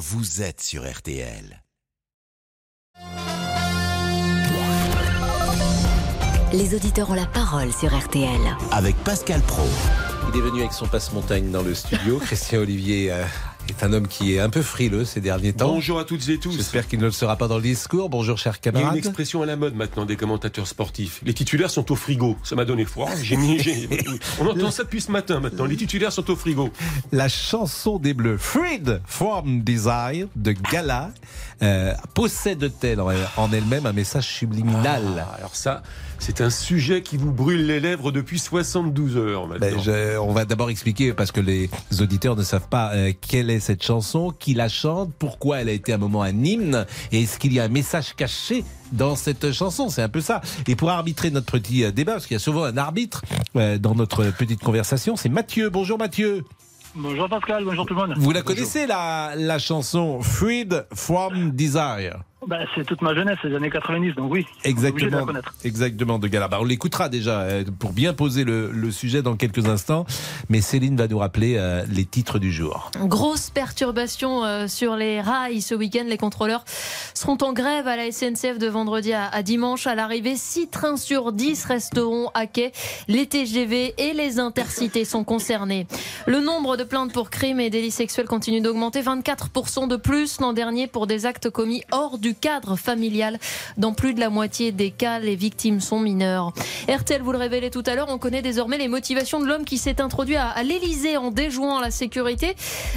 vous êtes sur RTL. Les auditeurs ont la parole sur RTL. Avec Pascal Pro. Il est venu avec son passe-montagne dans le studio. Christian Olivier euh, est un homme qui est un peu frileux ces derniers temps. Bonjour à toutes et tous. J'espère qu'il ne le sera pas dans le discours. Bonjour, cher Il y a une camarade. expression à la mode maintenant des commentateurs sportifs. Les titulaires sont au frigo. Ça m'a donné froid. J'ai mis, On entend ça depuis ce matin maintenant. Les titulaires sont au frigo. La chanson des Bleus, Freed from Desire de Gala, euh, possède-t-elle en en elle-même un message subliminal? Ah, alors ça, c'est un sujet qui vous brûle les lèvres depuis 72 heures maintenant. Ben, je- on va d'abord expliquer parce que les auditeurs ne savent pas euh, quelle est cette chanson, qui la chante, pourquoi elle a été un moment un hymne, et est-ce qu'il y a un message caché dans cette chanson? C'est un peu ça. Et pour arbitrer notre petit euh, débat, parce qu'il y a souvent un arbitre euh, dans notre petite conversation, c'est Mathieu. Bonjour Mathieu. Bonjour Pascal, bonjour tout le monde. Vous la connaissez la, la chanson Freed from Desire? Bah, c'est toute ma jeunesse, les années 90, donc oui. obligé de la Exactement, connaître. exactement de Gala. Bah, on l'écoutera déjà euh, pour bien poser le, le sujet dans quelques instants. Mais Céline va nous rappeler euh, les titres du jour. Grosse perturbation euh, sur les rails ce week-end. Les contrôleurs seront en grève à la SNCF de vendredi à, à dimanche. À l'arrivée, 6 trains sur 10 resteront à quai. Les TGV et les intercités sont concernés. Le nombre de plaintes pour crimes et délits sexuels continue d'augmenter. 24% de plus l'an dernier pour des actes commis hors du cadre familial. Dans plus de la moitié des cas, les victimes sont mineures. RTL vous le révélait tout à l'heure, on connaît désormais les motivations de l'homme qui s'est introduit à, à l'Elysée en déjouant la sécurité.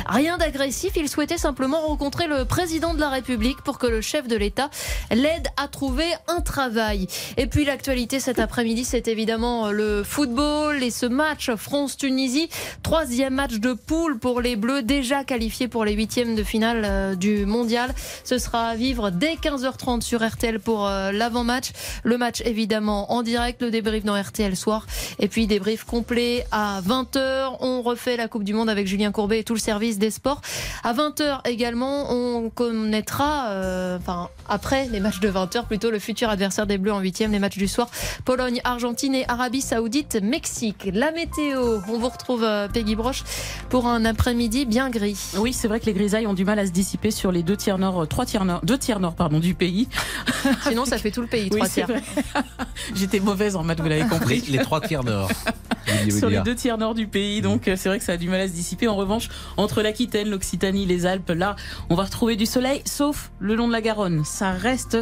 Rien d'agressif, il souhaitait simplement rencontrer le président de la République pour que le chef de l'État l'aide à trouver un travail. Et puis l'actualité cet après-midi, c'est évidemment le football et ce match France-Tunisie, troisième match de poule pour les Bleus, déjà qualifiés pour les huitièmes de finale euh, du mondial. Ce sera à vivre 15h30 sur RTL pour euh, l'avant-match. Le match évidemment en direct, le débrief dans RTL soir. Et puis débrief complet à 20h. On refait la Coupe du Monde avec Julien Courbet et tout le service des sports. À 20h également, on connaîtra, euh, enfin après les matchs de 20h, plutôt le futur adversaire des Bleus en huitième, les matchs du soir. Pologne, Argentine et Arabie Saoudite, Mexique. La météo, on vous retrouve euh, Peggy Broche pour un après-midi bien gris. Oui, c'est vrai que les grisailles ont du mal à se dissiper sur les deux tiers nord, trois tiers nord, deux tiers nord pardon du pays. Sinon, ça fait tout le pays, Oui, trois tiers. J'étais mauvaise en maths, vous l'avez compris. Les, les trois tiers nord. Sur les deux tiers nord du pays. Donc euh, c'est vrai que ça a du mal à se dissiper. En revanche, entre l'Aquitaine, l'Occitanie, les Alpes, là, on va retrouver du soleil, sauf le long de la Garonne. Ça reste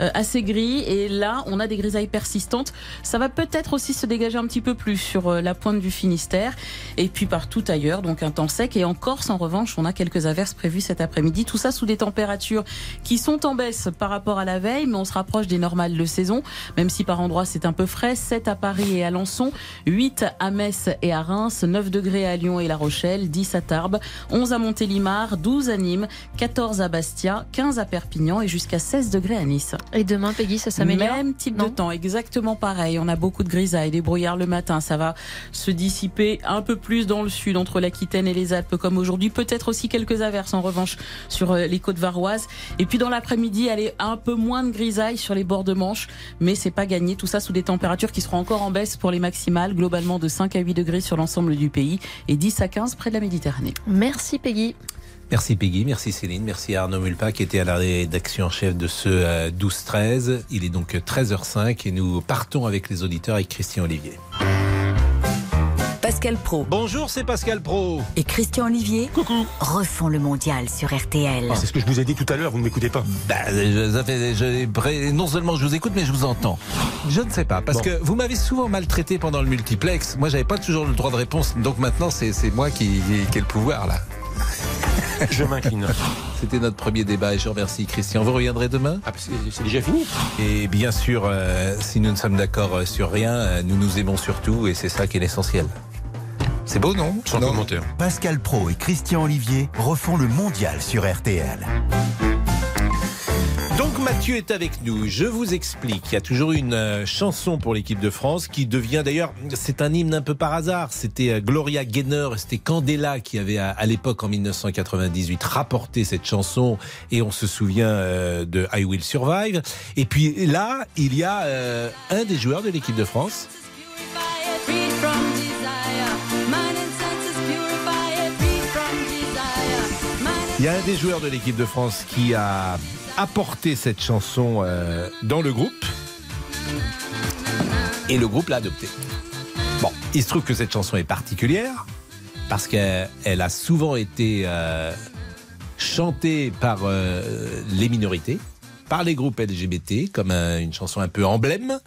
euh, assez gris et là, on a des grisailles persistantes. Ça va peut-être aussi se dégager un petit peu plus sur euh, la pointe du Finistère et puis partout ailleurs. Donc un temps sec et en Corse, en revanche, on a quelques averses prévues cet après-midi. Tout ça sous des températures qui sont en baisse par rapport à la veille, mais on se rapproche des normales de saison, même si par endroits c'est un peu frais. 7 à Paris et à Lançon, 8 à Metz et à Reims, 9 degrés à Lyon et La Rochelle, 10 à Tarbes, 11 à Montélimar, 12 à Nîmes, 14 à Bastia, 15 à Perpignan et jusqu'à 16 degrés à Nice. Et demain, Peggy, ça s'améliore Même type Non de temps, exactement pareil. On a beaucoup de grisailles, des brouillards le matin. Ça va se dissiper un peu plus dans le sud, entre l'Aquitaine et les Alpes, comme aujourd'hui. Peut-être aussi quelques averses, en revanche, sur euh, les côtes varoises. Et puis dans l'après-midi, elle est un peu moins de grisailles sur les bords de Manche, mais c'est pas gagné. Tout ça sous des températures qui seront encore en baisse pour les maximales, globalement de 5 à 8 degrés sur l'ensemble du pays et 10 à 15 près de la Méditerranée. Merci Peggy. Merci Peggy, merci Céline, merci Arnaud Mulpa qui était à la rédaction en chef de ce euh, 12-13. Il est donc 13h05 et nous partons avec les auditeurs avec Christian Olivier. Pascal Pro Bonjour, c'est Pascal Pro. et Christian Olivier Coucou. refont le mondial sur RTL. Ah, c'est ce que je vous ai dit tout à l'heure, vous ne m'écoutez pas. Bah, je- ça fait- je- pré- non seulement je vous écoute, mais je vous entends. Je ne sais pas, parce Bon. que vous m'avez souvent maltraité pendant le multiplex. Moi, j'avais pas toujours le droit de réponse, donc maintenant, c'est moi qui, qui ai le pouvoir, là. Je m'incline. C'était notre premier débat et je remercie Christian. Vous reviendrez demain? Ah, c'est c'est déjà fini. Et bien sûr, euh, si nous ne sommes d'accord euh, sur rien, euh, nous nous aimons surtout et c'est ça qui est l'essentiel. C'est beau, non Sans Non. commentaire. Pascal Pro et Christian Olivier refont le mondial sur RTL. Donc Mathieu est avec nous. Je vous explique. Il y a toujours une euh, chanson pour l'équipe de France qui devient d'ailleurs, c'est un hymne un peu par hasard. C'était euh, Gloria Gaynor, c'était Candela qui avait à, l'époque en 1998 rapporté cette chanson et on se souvient euh, de I Will Survive. Et puis là, il y a un des joueurs de l'équipe de France Il y a un des joueurs de l'équipe de France qui a apporté cette chanson euh, dans le groupe. Et le groupe l'a adoptée. Bon, il se trouve que cette chanson est particulière parce qu'elle a souvent été euh, chantée par euh, les minorités, par les groupes LGBT, comme une chanson un peu emblème.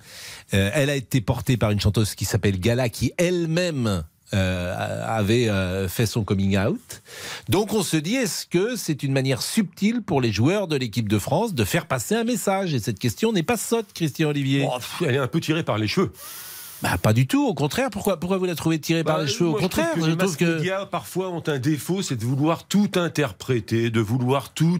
elle a été portée par une chanteuse qui s'appelle Gala, qui elle-même euh, avait euh, fait son coming out. Donc on se dit, est-ce que c'est une manière subtile pour les joueurs de l'équipe de France de faire passer un message? Et cette question n'est pas sotte, Christian Olivier. Oh, elle est un peu tirée par les cheveux. Bah, pas du tout, au contraire. Pourquoi, pourquoi vous la trouvez tirée par bah, les cheveux? Au contraire, je trouve que, les médias parfois ont un défaut, c'est de vouloir tout interpréter, de vouloir tout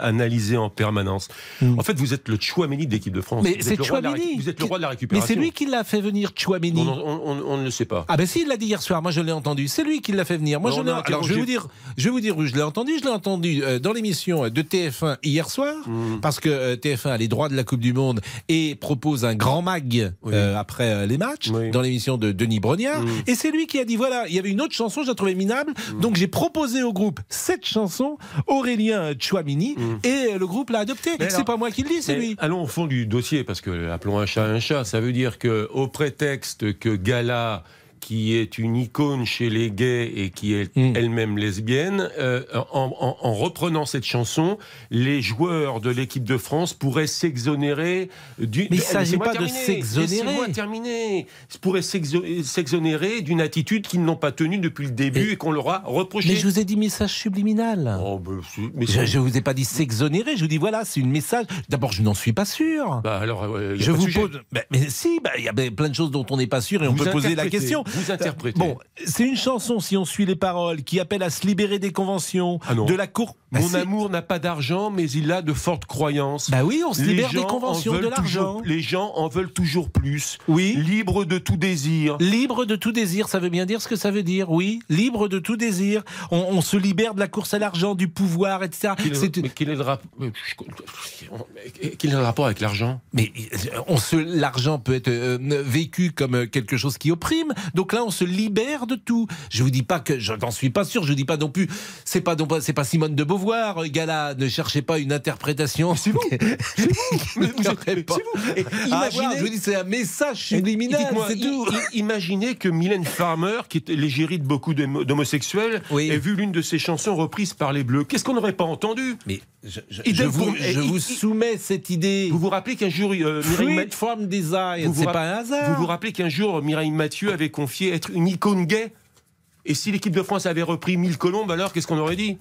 analyser en permanence. Hmm. En fait, vous êtes le Chouameni de l'équipe de France. Mais c'est Chouameni. Vous êtes le roi de la récupération. Mais c'est lui qui l'a fait venir, Chouameni. On, ne le sait pas. Ah ben si, il l'a dit hier soir. Moi, je l'ai entendu. C'est lui qui l'a fait venir. Moi, je Alors, je vais vous dire, je vais vous dire où je l'ai entendu. Je l'ai entendu euh, dans l'émission de TF1 hier soir, hmm. parce que euh, TF1 a les droits de la Coupe du Monde et propose un grand mag euh, après les matchs dans l'émission de Denis Brognard. Mm. Et c'est lui qui a dit voilà, il y avait une autre chanson, je la trouvais minable. Mm. Donc j'ai proposé au groupe cette chanson, Aurélien Chouamini, mm. et le groupe l'a adoptée. C'est pas moi qui le dis, c'est lui. Allons au fond du dossier, parce que appelons un chat un chat. Ça veut dire que au prétexte que Gala qui est une icône chez les gays et qui est hmm. elle-même lesbienne, euh, en, reprenant cette chanson, les joueurs de l'équipe de France pourraient s'exonérer du. Mais il ne s'agit pas de s'exonérer. Terminer. Ils pourraient s'exonérer d'une attitude qu'ils n'ont pas tenue depuis le début et, qu'on leur a reproché. Mais je vous ai dit message subliminal. Oh, ben, je ne vous ai pas dit s'exonérer. Je vous dis voilà, c'est une message. D'abord, je n'en suis pas sûr. Bah alors, je vous pose. mais si, bah, il y a plein de choses dont on n'est pas sûr et on peut poser la question vous interprétez. Bon, c'est une chanson, si on suit les paroles, qui appelle à se libérer des conventions, ah de la cour. Bah Mon amour n'a pas d'argent, mais il a de fortes croyances. Bah oui, on se libère des conventions, de l'argent. Les gens en veulent toujours plus. Oui. Libre de tout désir. Libre de tout désir, ça veut bien dire ce que ça veut dire, oui. Libre de tout désir. On, se libère de la course à l'argent, du pouvoir, etc. mais quel est le, quel est le rapport avec l'argent Mais l'argent peut être euh, vécu comme quelque chose qui opprime. Donc là, on se libère de tout. Je vous dis pas que je n'en suis pas sûr. Je vous dis pas non plus. C'est pas c'est pas Simone de Beauvoir, euh, Gala. Ne cherchez pas une interprétation. C'est vous. C'est vous. vous pas. Vous. Ah, imaginez. je vous dis, c'est un message subliminal. C'est tout. Imaginez que Mylène Farmer, qui est l'égérie de beaucoup d'homosexuels, ait vu l'une de ses chansons reprise par les Bleus. Qu'est-ce qu'on n'aurait pas entendu Mais je, je, vous, je vous, soumets cette idée. Vous vous rappelez qu'un jour, euh, Mireille From Design, c'est pas un hasard. Vous vous rappelez qu'un jour, Mireille Mathieu avait confié être une icône gay Et si l'équipe de France avait repris Mille Colombes, alors qu'est-ce qu'on aurait dit?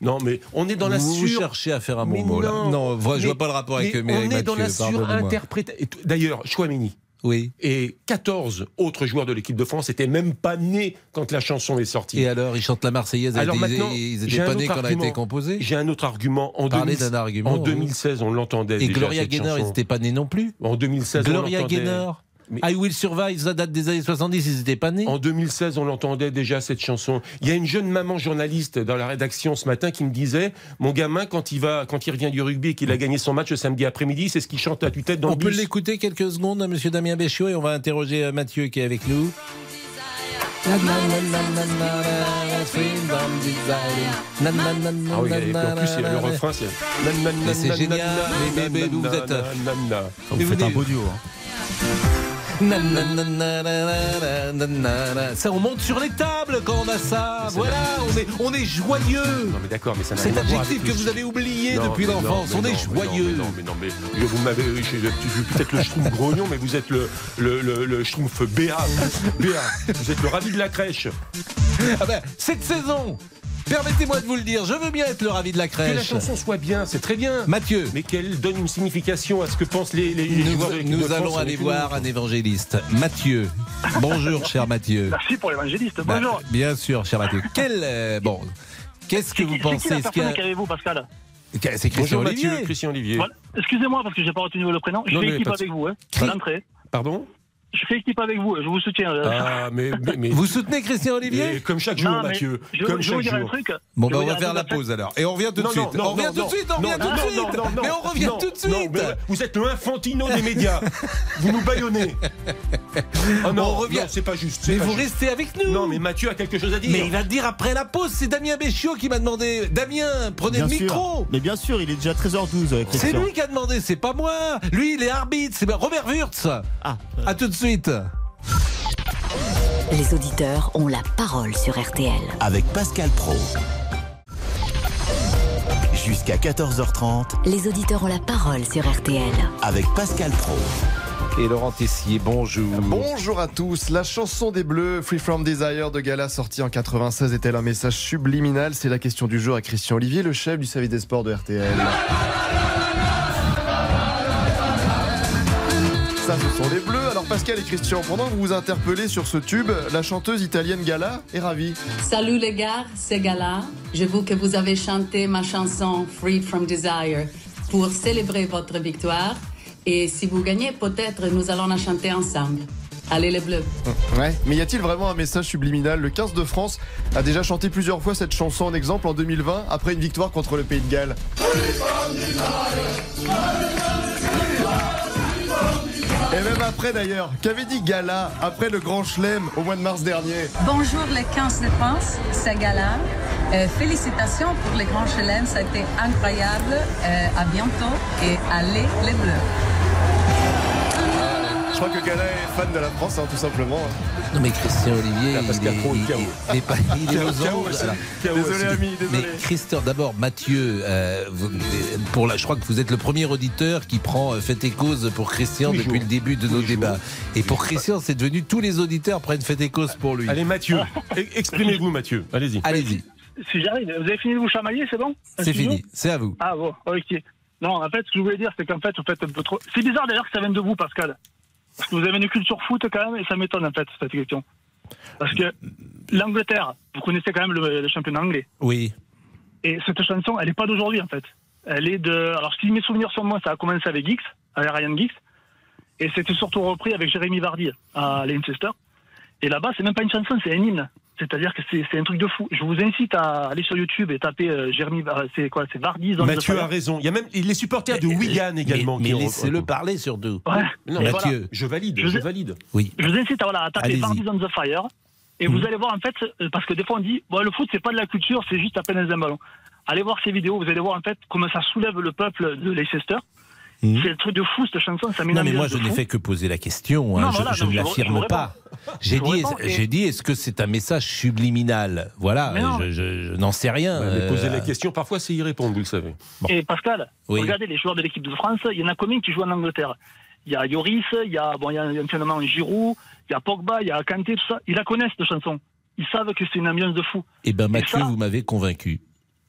Non, mais on est dans la sur. Vous cherchez à faire un bon mot là. Non, je vois pas le rapport avec Mathieu. On est dans la surinterprétation. D'ailleurs, Chouamini, oui. Et 14 autres joueurs de l'équipe de France n'étaient même pas nés quand la chanson est sortie. Et alors, ils chantent la Marseillaise, alors maintenant, ils n'étaient pas nés quand elle a été composée J'ai un autre argument. En, argument, en 2016, on l'entendait. Et Gloria Gaynor, ils n'étaient pas nés non plus En 2016, Gloria Gaynor I Will Survive, ça date des années 70, ils n'étaient pas nés. En 2016, on l'entendait déjà cette chanson. Il y a une jeune maman journaliste dans la rédaction ce matin qui me disait Mon gamin, quand il, va, quand il revient du rugby et qu'il a gagné son match le samedi après-midi, c'est ce qu'il chante à tue-tête dans on le bus. On peut l'écouter quelques secondes, monsieur Damien Béchiot, et on va interroger euh, Mathieu qui est avec nous. Ah oui, et en plus, le refrain, c'est. C'est génial, mais, mais, vous êtes. Vous faites un beau duo. Ça, on monte sur les tables quand on a ça. Voilà, on est, on est joyeux. Non, mais d'accord, mais ça C'est adjectif que vous avez oublié depuis l'enfance. On est joyeux. Non, mais non, mais vous m'avez. Je suis peut-être le schtroumpf grognon, mais vous êtes le, le, le, le schtroumpf Béa. Béa. Vous êtes le ravi de la crèche. Ah ben, cette saison, Permettez-moi de vous le dire, je veux bien être le ravi de la crèche. Que la chanson soit bien, c'est très bien. Mathieu. Mais qu'elle donne une signification à ce que pensent les, les, nous, joueurs Nous allons aller voir un évangéliste. Mathieu. Bonjour, cher Mathieu. Merci pour l'évangéliste. Bah, Bonjour. bien sûr, cher Mathieu. Quel. Euh, bon. Qu'est-ce que vous pensez C'est qui la personne vous Pascal C'est Christian Olivier. Olivier. Excusez-moi parce que j'ai pas retenu le prénom. Je vais équipe avec vous. Hein. Pardon? Je fais équipe avec vous, je vous soutiens. Ah, mais, mais, mais- Vous soutenez Christian Olivier Et comme chaque jour, Non, Mathieu. Je, comme je vais vous chaque dire un jour. truc. Bon, Je bah, vais on va faire la pause alors. Et on revient tout de Non, suite. non, non, on revient non, tout de suite, on non, revient non, tout de non, suite. non, non, Mais non, on revient non, tout de non, suite. vous êtes le infantino des médias. vous nous baillonnez. Oh non, On revient. non, c'est pas juste. Mais pas vous juste. restez avec nous. Non, mais Mathieu a quelque chose à dire. Mais il va te dire après la pause, c'est Damien Béchiot qui m'a demandé. Damien, prenez Bien le sûr. micro. Mais bien sûr, il est déjà 13h12. euh, C'est lui qui a demandé, c'est pas moi. Lui, il est arbitre, c'est Robert Wurtz. Ah, À tout de suite. Les auditeurs ont la parole sur RTL. Avec Pascal Pro. Jusqu'à 14h30 Les auditeurs ont la parole sur RTL. avec Pascal Pro. Et Laurent Tessier, bonjour. Bonjour à tous. La chanson des Bleus, Free From Desire de Gala, sortie en 96, est-elle un message subliminal? C'est la question du jour à Christian Olivier, le chef du service des sports de RTL. Ça, ce sont les Bleus. Pascal et Christian, pendant que vous vous interpellez sur ce tube, la chanteuse italienne Gala est ravie. Salut les gars, c'est Gala. Je veux que vous avez chanté ma chanson Free from Desire pour célébrer votre victoire. Et si vous gagnez, peut-être nous allons la chanter ensemble. Allez les bleus. Ouais. Mais y a-t-il vraiment un message subliminal? Le 15 de France a déjà chanté plusieurs fois cette chanson en exemple en 2020 après une victoire contre le Pays de Galles. Et même après d'ailleurs, qu'avait dit Gala après le Grand Chelem au mois de mars dernier Bonjour les 15 de France, c'est Gala. Euh, félicitations pour les grands chelem, ça a été incroyable. Euh, à bientôt et allez les bleus. Je crois que Gala est fan de la France, hein, tout simplement. Non mais Christian Olivier, Ah, il Pascal est, il, chaos. il- il est pas- il est Chaos, aux Chaos Désolé aussi. ami, Mais désolé. Christian, d'abord Mathieu, euh, vous- pour la, je crois que vous êtes le premier auditeur qui prend euh, fait et cause pour Christian depuis jours. le début de Tous nos débats. jours. Et pour Christian, c'est devenu tous les auditeurs prennent fait et cause pour lui. Allez, Mathieu, e- exprimez-vous, Mathieu. Allez-y. Allez-y, Si j'arrive, vous avez fini de vous chamailler, c'est bon? C'est fini, c'est à vous. Ah bon, ok. Non, en fait, ce que je voulais dire, c'est qu'en fait, vous faites un peu trop. C'est bizarre d'ailleurs que ça vienne de vous, Pascal. Parce que vous avez une culture foot quand même, et ça m'étonne en fait, cette question. Parce que l'Angleterre, vous connaissez quand même le, le championnat anglais. Oui. Et cette chanson, elle n'est pas d'aujourd'hui en fait. Elle est de. Alors, si mes souvenirs sont moi, ça a commencé avec Giggs, avec Ryan Giggs. Et c'était surtout repris avec Jérémy Vardy à Leicester. Et là-bas, c'est même pas une chanson, c'est un hymne. C'est-à-dire que c'est un truc de fou. Je vous incite à aller sur YouTube et taper euh, Jérémy. Var- C'est quoi C'est Vardy dans Mathieu the a Fire. raison. Il y a même les supporters de Wigan également. Mais, qui mais ont- laissez-le parler surtout. Ouais. Non, Mathieu, voilà. je valide, Je valide. Oui. Je vous incite à, voilà, à taper. Vardy on the Fire. Et vous allez voir en fait, euh, parce que des fois on dit, bon, le foot c'est pas de la culture, c'est juste à peine un ballon. Allez voir ces vidéos, vous allez voir en fait comment ça soulève le peuple de Leicester. Mhm. C'est un truc de fou cette chanson, ça Non mais moi je n'ai fait que poser la question. hein. Non, Je- voilà, je non, ne l'affirme pas. J'ai dit, j'ai dit, est-ce que c'est un message subliminal? Voilà, Mais non. je, je- je n'en sais rien. Ouais, mais poser Euh, la question, parfois, c'est y répondre, vous le savez. Et Pascal, Oui. regardez les joueurs de l'équipe de France, il y en a combien qui jouent en Angleterre? Il y a Yoris, il y a, bon, il y a éventuellement Giroud, il y a Pogba, il y a Kanté, tout ça. Ils la connaissent cette chanson. Ils savent que c'est une ambiance de fou. Eh ben Mathieu, ça- vous m'avez convaincu.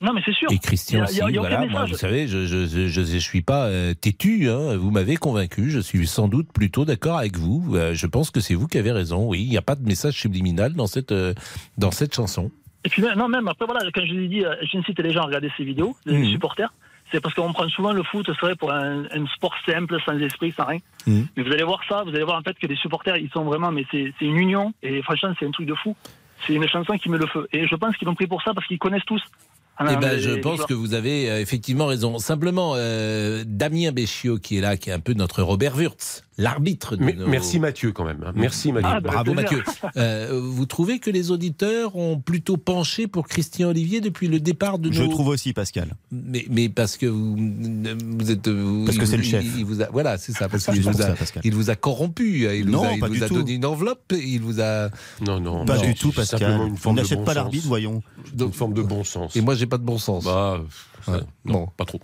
Non, mais c'est sûr. Et Christian aussi. voilà, moi, vous savez, je je, je, je- je suis pas euh, têtu. Hein, vous m'avez convaincu. Je suis sans doute plutôt d'accord avec vous. Euh, je pense que c'est vous qui avez raison. Oui, il n'y a pas de message subliminal dans cette euh, dans cette chanson. Et puis, non, même après, voilà, quand je dit, euh, j'incite les gens à regarder ces vidéos, les Mhm. supporters, c'est parce qu'on prend souvent le foot, c'est vrai, pour un, un sport simple, sans esprit, sans rien. Mhm. Mais vous allez voir ça, vous allez voir en fait que les supporters, ils sont vraiment, mais c'est une union, et franchement, c'est un truc de fou. C'est une chanson qui met le feu. Et je pense qu'ils l'ont pris pour ça parce qu'ils connaissent tous. Eh Ah, ben, les- je pense que vous avez euh, effectivement raison. Simplement, euh, Damien Béchiot qui est là, qui est un peu notre Robert Wurtz, l'arbitre. nos- Merci Mathieu, quand même. hein. Merci Mathieu. Ah, bah, Bravo. Mathieu. Euh, vous trouvez que les auditeurs ont plutôt penché pour Christian Olivier depuis le départ de Je nos... trouve aussi, Pascal. Mais, mais parce que vous, vous êtes... vous- Parce que c'est vous- le chef. Il, il vous a, voilà, c'est ça. Parce qu'il vous, a- ça, il vous a corrompu. Il vous Non, a, il pas vous du a tout. donné une enveloppe. Il vous a... Non, non. Pas non, du tout, Pascal. une On forme de n'achète bon pas l'arbitre, voyons. Une forme de bon sens. Et moi, j'ai pas de bon sens. Bah, Ouais. non, Bon. pas trop.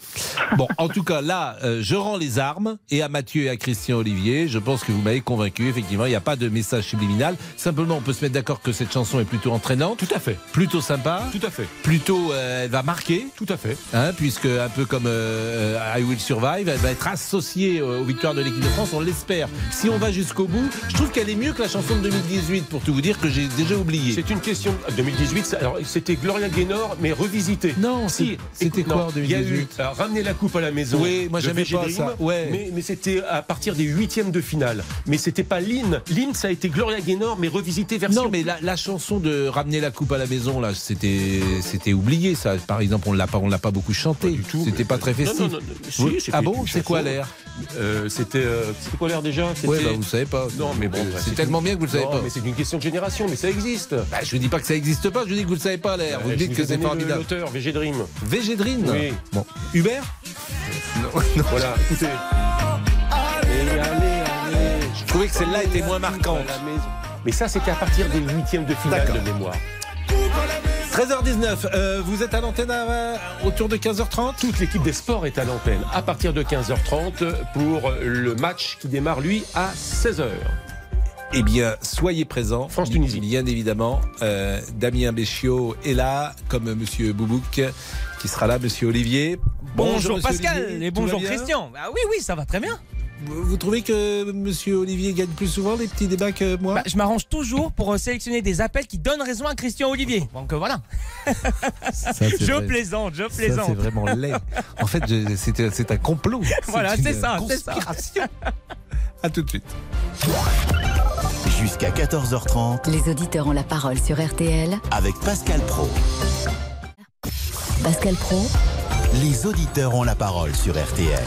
Bon, en tout cas, là, euh, je rends les armes et à Mathieu et à Christian Olivier. Je pense que vous m'avez convaincu. Effectivement, il n'y a pas de message subliminal. Simplement, on peut se mettre d'accord que cette chanson est plutôt entraînante, Tout à fait. plutôt sympa, Tout à fait. plutôt euh, elle va marquer. Tout à fait. Hein, puisque un peu comme euh, I Will Survive, elle va être associée aux victoires de l'équipe de France, on l'espère. Si on va jusqu'au bout, je trouve qu'elle est mieux que la chanson de 2018, pour tout vous dire que j'ai déjà oublié. C'est une question. 2018, ça- alors, c'était Gloria Gaynor, mais revisitée. Non, Si, c'était quoi en il y a 2018 eu ramener la coupe à la maison. Oui, moi, j'aimais pas ça. Ouais. Mais, mais c'était à partir des huitièmes de finale. Mais c'était pas l'hymne. L'hymne, ça a été Gloria Gaynor, mais revisité version. Non, mais la, la chanson de ramener la coupe à la maison, là, c'était, c'était oublié, ça. Par exemple, on l'a pas, on l'a pas beaucoup chanté. du tout, C'était pas très festif. non, non, si, Vous- c'était ah bon C'est quoi l'air Euh, c'était, euh, c'était quoi l'air déjà? Ouais, bah, vous savez pas. Non, mais bon, Euh, bah, c'est tellement une- bien que vous le savez Non, pas. mais c'est une question de génération, mais ça existe. Bah, je vous dis pas que ça existe pas, je vous dis que vous le savez pas l'air. Vous Euh, me je dites vous que c'est formidable. L'auteur, VG Dream. Oui. Bon. Hubert Voilà, écoutez. Allez, allez, allez. Je trouvais que celle-là était moins marquante. Mais ça, c'était à partir des huitièmes de finale de mémoire. 13h19, euh, vous êtes à l'antenne à- autour de 15h30 Toute l'équipe des sports est à l'antenne à partir de 15h30 pour le match qui démarre, lui, à 16h. Eh bien, soyez présents. France-Tunisie. Bien évidemment. Euh, Damien Béchiot est là, comme Monsieur Boubouk, qui sera là, Monsieur Olivier. Bonjour, Monsieur Pascal Olivier, et tout bonjour Christian. Ah oui, oui, ça va très bien. Vous trouvez que Monsieur Olivier gagne plus souvent les petits débats que moi Bah, je m'arrange toujours pour euh, sélectionner des appels qui donnent raison à Christian Olivier. Donc euh, voilà. Ça, Je vrai. plaisante, je plaisante. c'est vraiment laid. En fait, c'est un complot. Voilà, c'est ça, c'est ça. À tout de suite. Jusqu'à 14h30 Les auditeurs ont la parole sur RTL. avec Pascal Pro. Pascal Pro, Les auditeurs ont la parole sur RTL.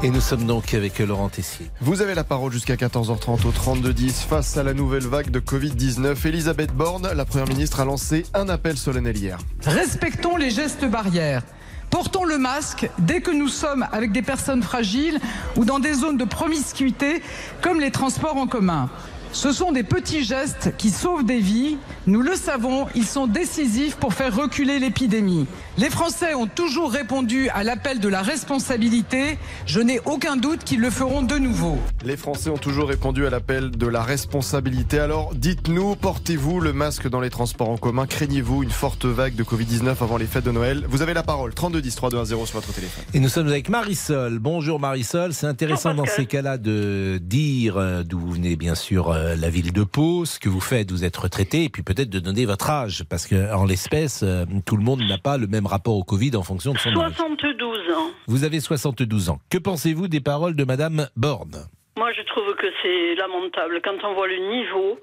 Et nous sommes donc avec Laurent Tessier. Vous avez la parole jusqu'à 14h30 au 32-10 face à la nouvelle vague de Covid-19. Elisabeth Borne, la Première ministre, a lancé un appel solennel hier. Respectons les gestes barrières. Portons le masque dès que nous sommes avec des personnes fragiles ou dans des zones de promiscuité comme les transports en commun. Ce sont des petits gestes qui sauvent des vies. Nous le savons, ils sont décisifs pour faire reculer l'épidémie. Les Français ont toujours répondu à l'appel de la responsabilité. Je n'ai aucun doute qu'ils le feront de nouveau. Les Français ont toujours répondu à l'appel de la responsabilité. Alors dites-nous, portez-vous le masque dans les transports en commun? Craignez-vous une forte vague de Covid-19 avant les fêtes de Noël? Vous avez la parole. 3210 3210 sur votre téléphone. Et nous sommes avec Marisol. Bonjour Marisol. C'est intéressant dans ces cas-là de dire euh, d'où vous venez, bien sûr, euh, la ville de Pau, ce que vous faites, vous êtes retraité, et puis peut-être de donner votre âge, parce que en l'espèce, euh, tout le monde n'a pas le même rapport au Covid en fonction de son âge. 72 ans. Vous avez 72 ans. Que pensez-vous des paroles de Madame Borne? Moi, je trouve que c'est lamentable quand on voit le niveau.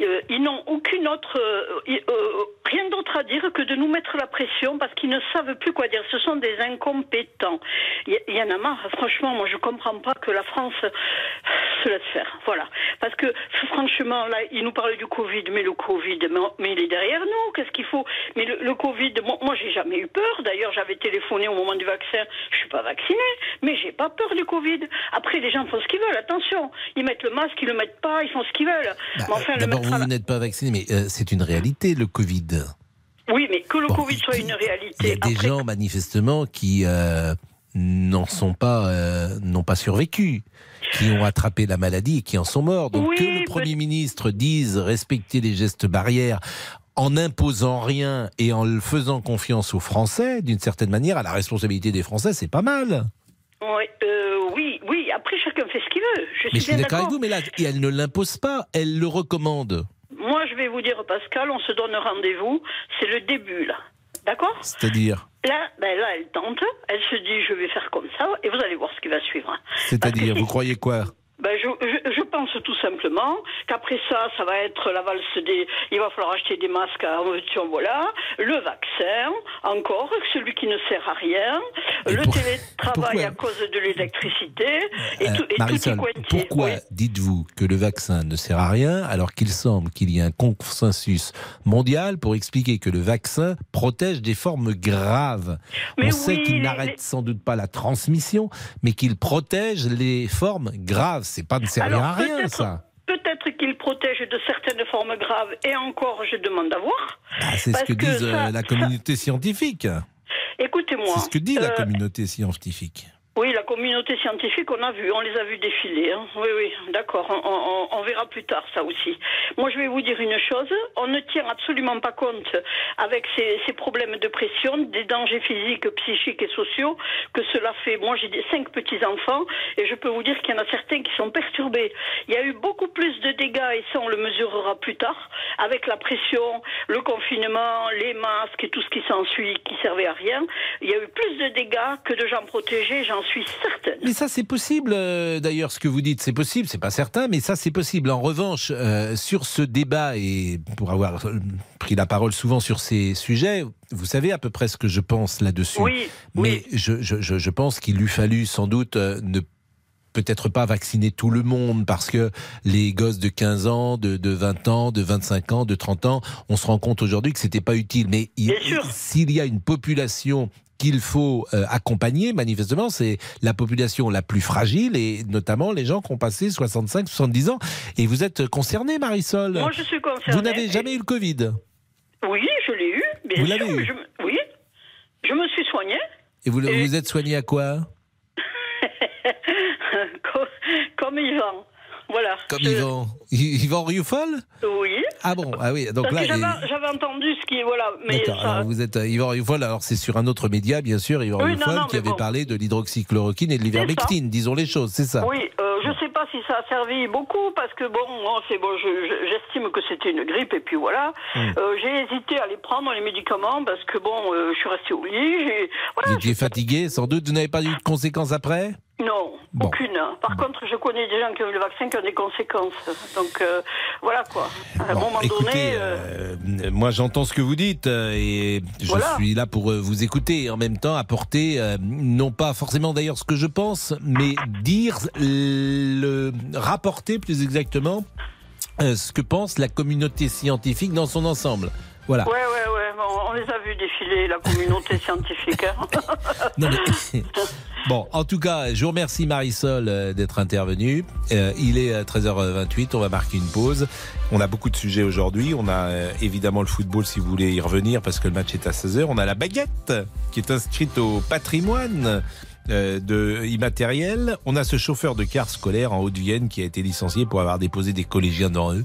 Euh, ils n'ont aucune autre, euh, euh, rien d'autre à dire que de nous mettre la pression parce qu'ils ne savent plus quoi dire. Ce sont des incompétents. Il y, en a marre. Franchement, moi, je comprends pas que la France se laisse faire. Voilà. Parce que franchement, là, ils nous parlent du Covid, mais le Covid, mais, il est derrière nous. Qu'est-ce qu'il faut? Mais le, Covid, moi, moi, j'ai jamais eu peur. D'ailleurs, j'avais téléphoné au moment du vaccin. Je suis pas vaccinée, mais j'ai pas peur du Covid. Après, les gens font ce qu'ils veulent. Attention, ils mettent le masque, ils le mettent pas, ils font ce qu'ils veulent. mais enfin, le D'abord, vous, la- n'êtes pas vacciné, mais euh, c'est une réalité, le Covid. Oui, mais que le Bon, Covid soit une réalité. Il y a des Après- gens, manifestement, qui euh, n'en sont pas, euh, n'ont pas survécu, qui ont attrapé la maladie et qui en sont morts. Donc Oui, que le Premier ministre dise respecter les gestes barrières en n'imposant rien et en le faisant confiance aux Français, d'une certaine manière, à la responsabilité des Français, c'est pas mal. Oui, euh, oui, oui. Après, chacun fait ce qu'il veut. Je Mais je suis d'accord avec vous, mais là, elle ne l'impose pas, elle le recommande. Moi, je vais vous dire, Pascal, on se donne rendez-vous. C'est le début, là. D'accord? C'est-à-dire, Là, ben là, elle tente. Elle se dit, je vais faire comme ça, et vous allez voir ce qui va suivre. c'est-à-dire, vous croyez quoi? Ben, je, je, je pense tout simplement qu'après ça, ça va être la valse des. Il va falloir acheter des masques à en voilà. Le vaccin, encore, celui qui ne sert à rien. le télétravail à cause de l'électricité. Et, Euh, tout, et tout est Marisol, cointé. pourquoi Oui. dites-vous que le vaccin ne sert à rien alors qu'il semble qu'il y ait un consensus mondial pour expliquer que le vaccin protège des formes graves? Mais On sait qu'il les- n'arrête sans doute pas la transmission, mais qu'il protège les formes graves. C'est pas de servir Alors, à rien, ça. Peut-être qu'il protège de certaines formes graves, et encore, je demande à voir. Ah, c'est ce que que disent ça- euh, la communauté scientifique. Écoutez-moi. C'est ce que dit la euh, communauté scientifique. Oui, la communauté scientifique, on a vu, on les a vus défiler. hein. Oui, oui, d'accord. On, verra plus tard ça aussi. Moi, je vais vous dire une chose. On ne tient absolument pas compte, avec ces, problèmes de pression, des dangers physiques, psychiques et sociaux que cela fait. Moi, j'ai cinq petits enfants et je peux vous dire qu'il y en a certains qui sont perturbés. Il y a eu beaucoup plus de dégâts et ça, on le mesurera plus tard avec la pression, le confinement, les masques et tout ce qui s'ensuit qui servait à rien. Il y a eu plus de dégâts que de gens protégés, suis certaine. Mais ça, c'est possible. euh, D'ailleurs, ce que vous dites, c'est possible. C'est pas certain, mais ça, c'est possible. En revanche, euh, sur ce débat et pour avoir euh, pris la parole souvent sur ces sujets, vous savez à peu près ce que je pense là-dessus. Oui, mais je, je- je- je pense qu'il eût fallu sans doute ne peut-être pas vacciner tout le monde parce que les gosses de 15 ans, de, de 20 ans, de 25 ans, de 30 ans, on se rend compte aujourd'hui que c'était pas utile. Mais il- s'il y a une population qu'il faut euh, accompagner, manifestement, c'est la population la plus fragile et notamment les gens qui ont passé 65, 70 ans. Et vous êtes concerné, Marisol? Moi, je suis concernée. Vous n'avez jamais eu le Covid? Oui, je l'ai eu, bien Vous l'avez eu? je Oui, je me suis soignée. Et vous Et- vous êtes soigné à quoi? Comme, comme Yvan. Voilà. Comme Je- Yvan Yvan Rioufol Oui. Ah bon, ah oui, donc Parce là... j'avais il- entendu ce qui est. Voilà, mais D'accord, ça- alors vous êtes euh, Yvan Rioufol, alors c'est sur un autre média, bien sûr, Yvan Oui, Rioufol, non, qui avait bon. parlé de l'hydroxychloroquine et de l'ivermectine, disons les choses, c'est ça Oui, euh, je sais pas si ça a servi beaucoup parce que bon, moi, c'est bon, je- je- j'estime que c'était une grippe et puis voilà. Euh, j'ai hésité à les prendre les médicaments parce que bon, euh, je suis restée au lit. Voilà. Vous étiez fatigué, sans doute, vous n'avez pas eu de conséquences après? Non, Bon. aucune. Par contre, je connais des gens qui ont eu le vaccin qui ont des conséquences. Donc euh, voilà quoi. À un moment écoutez, donné. euh, euh, moi j'entends ce que vous dites et je Voilà. suis là pour vous écouter et en même temps apporter, non pas forcément d'ailleurs ce que je pense, mais dire, le, rapporter plus exactement ce que pense la communauté scientifique dans son ensemble. Voilà. Ouais, ouais, ouais. on les a vus défiler, la communauté scientifique. hein. Non, mais- Bon, en tout cas, je vous remercie Marisol euh, d'être intervenue. Euh, il est euh, 13h28, on va marquer une pause. On a beaucoup de sujets aujourd'hui. On a euh, évidemment le football si vous voulez y revenir parce que le match est à 16h. On a la baguette qui est inscrite au patrimoine euh, de immatériel. On a ce chauffeur de car scolaire en Haute-Vienne qui a été licencié pour avoir déposé des collégiens devant eux.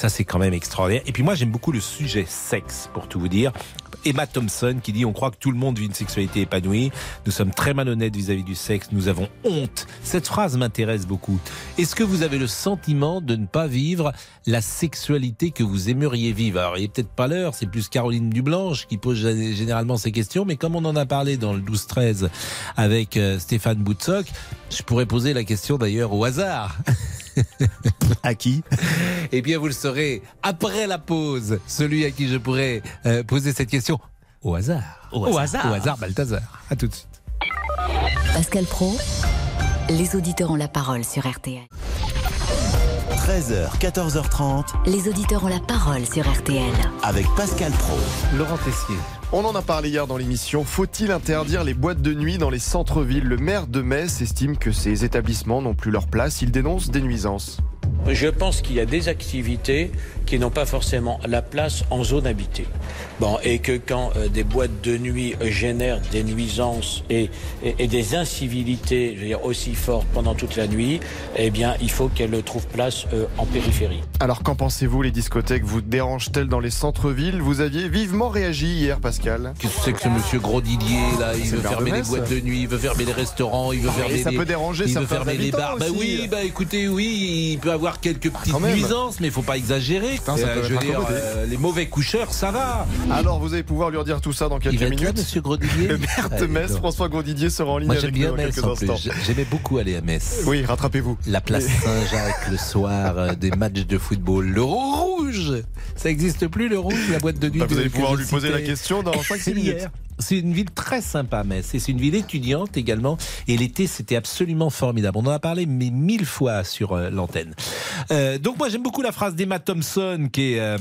Ça, c'est quand même extraordinaire. Et puis moi, j'aime beaucoup le sujet sexe, pour tout vous dire. Emma Thompson qui dit on croit que tout le monde vit une sexualité épanouie. Nous sommes très malhonnêtes vis-à-vis du sexe. Nous avons honte. Cette phrase m'intéresse beaucoup. Est-ce que vous avez le sentiment de ne pas vivre la sexualité que vous aimeriez vivre? Alors, il n'est peut-être pas l'heure. C'est plus Caroline Dublanche qui pose gé- généralement ces questions. Mais comme on en a parlé dans le 12-13 avec euh, Stéphane Boutsock, je pourrais poser la question d'ailleurs au hasard. à qui Eh bien, vous le saurez après la pause. Celui à qui je pourrais euh, poser cette question au hasard. Au hasard. Au hasard, Balthazar. À tout de suite. Pascal Pro, les auditeurs ont la parole sur RTL. 13h, 14h30 Les auditeurs ont la parole sur RTL. avec Pascal Pro. Laurent Tessier. On en a parlé hier dans l'émission. Faut-il interdire les boîtes de nuit dans les centres-villes? Le maire de Metz estime que ces établissements n'ont plus leur place. Il dénonce des nuisances. Je pense qu'il y a des activités qui n'ont pas forcément la place en zone habitée. Bon, et que quand euh, des boîtes de nuit euh, génèrent des nuisances et, et- et des incivilités, je veux dire, aussi fortes pendant toute la nuit, eh bien, il faut qu'elles trouvent place euh, en périphérie. Alors qu'en pensez-vous Les discothèques vous dérangent-elles dans les centres-villes? Vous aviez vivement réagi hier, Pascal. Qu'est-ce que c'est que ce monsieur gros Didier là? Il veut fermer les boîtes de nuit, il veut fermer les restaurants, il veut Ah, fermer et ça les- peut déranger il veut fermer les bars. Bah oui, bah écoutez, oui, il peut avoir quelques petites quand même. nuisances, mais il faut pas exagérer. Putain, Euh, je dire, euh, les mauvais coucheurs, ça va. Alors vous allez pouvoir lui redire tout ça dans quelques Il va être minutes. là, monsieur Ah, Metz. François Grosdidier, sera en ligne Moi avec nous dans Metz quelques instants. J'aimais beaucoup aller à Metz. Oui, rattrapez-vous. La place Saint-Jacques le soir, euh, des matchs de football. Le rouge Ça existe plus le rouge, la boîte de nuit Bah, vous de- allez pouvoir lui poser la question dans 5-6 minutes. C'est une ville très sympa, Metz. Et c'est une ville étudiante également. Et l'été, c'était absolument formidable. On en a parlé mais mille fois sur euh, l'antenne. Euh, donc moi, j'aime beaucoup la phrase d'Emma Thompson qui est... euh,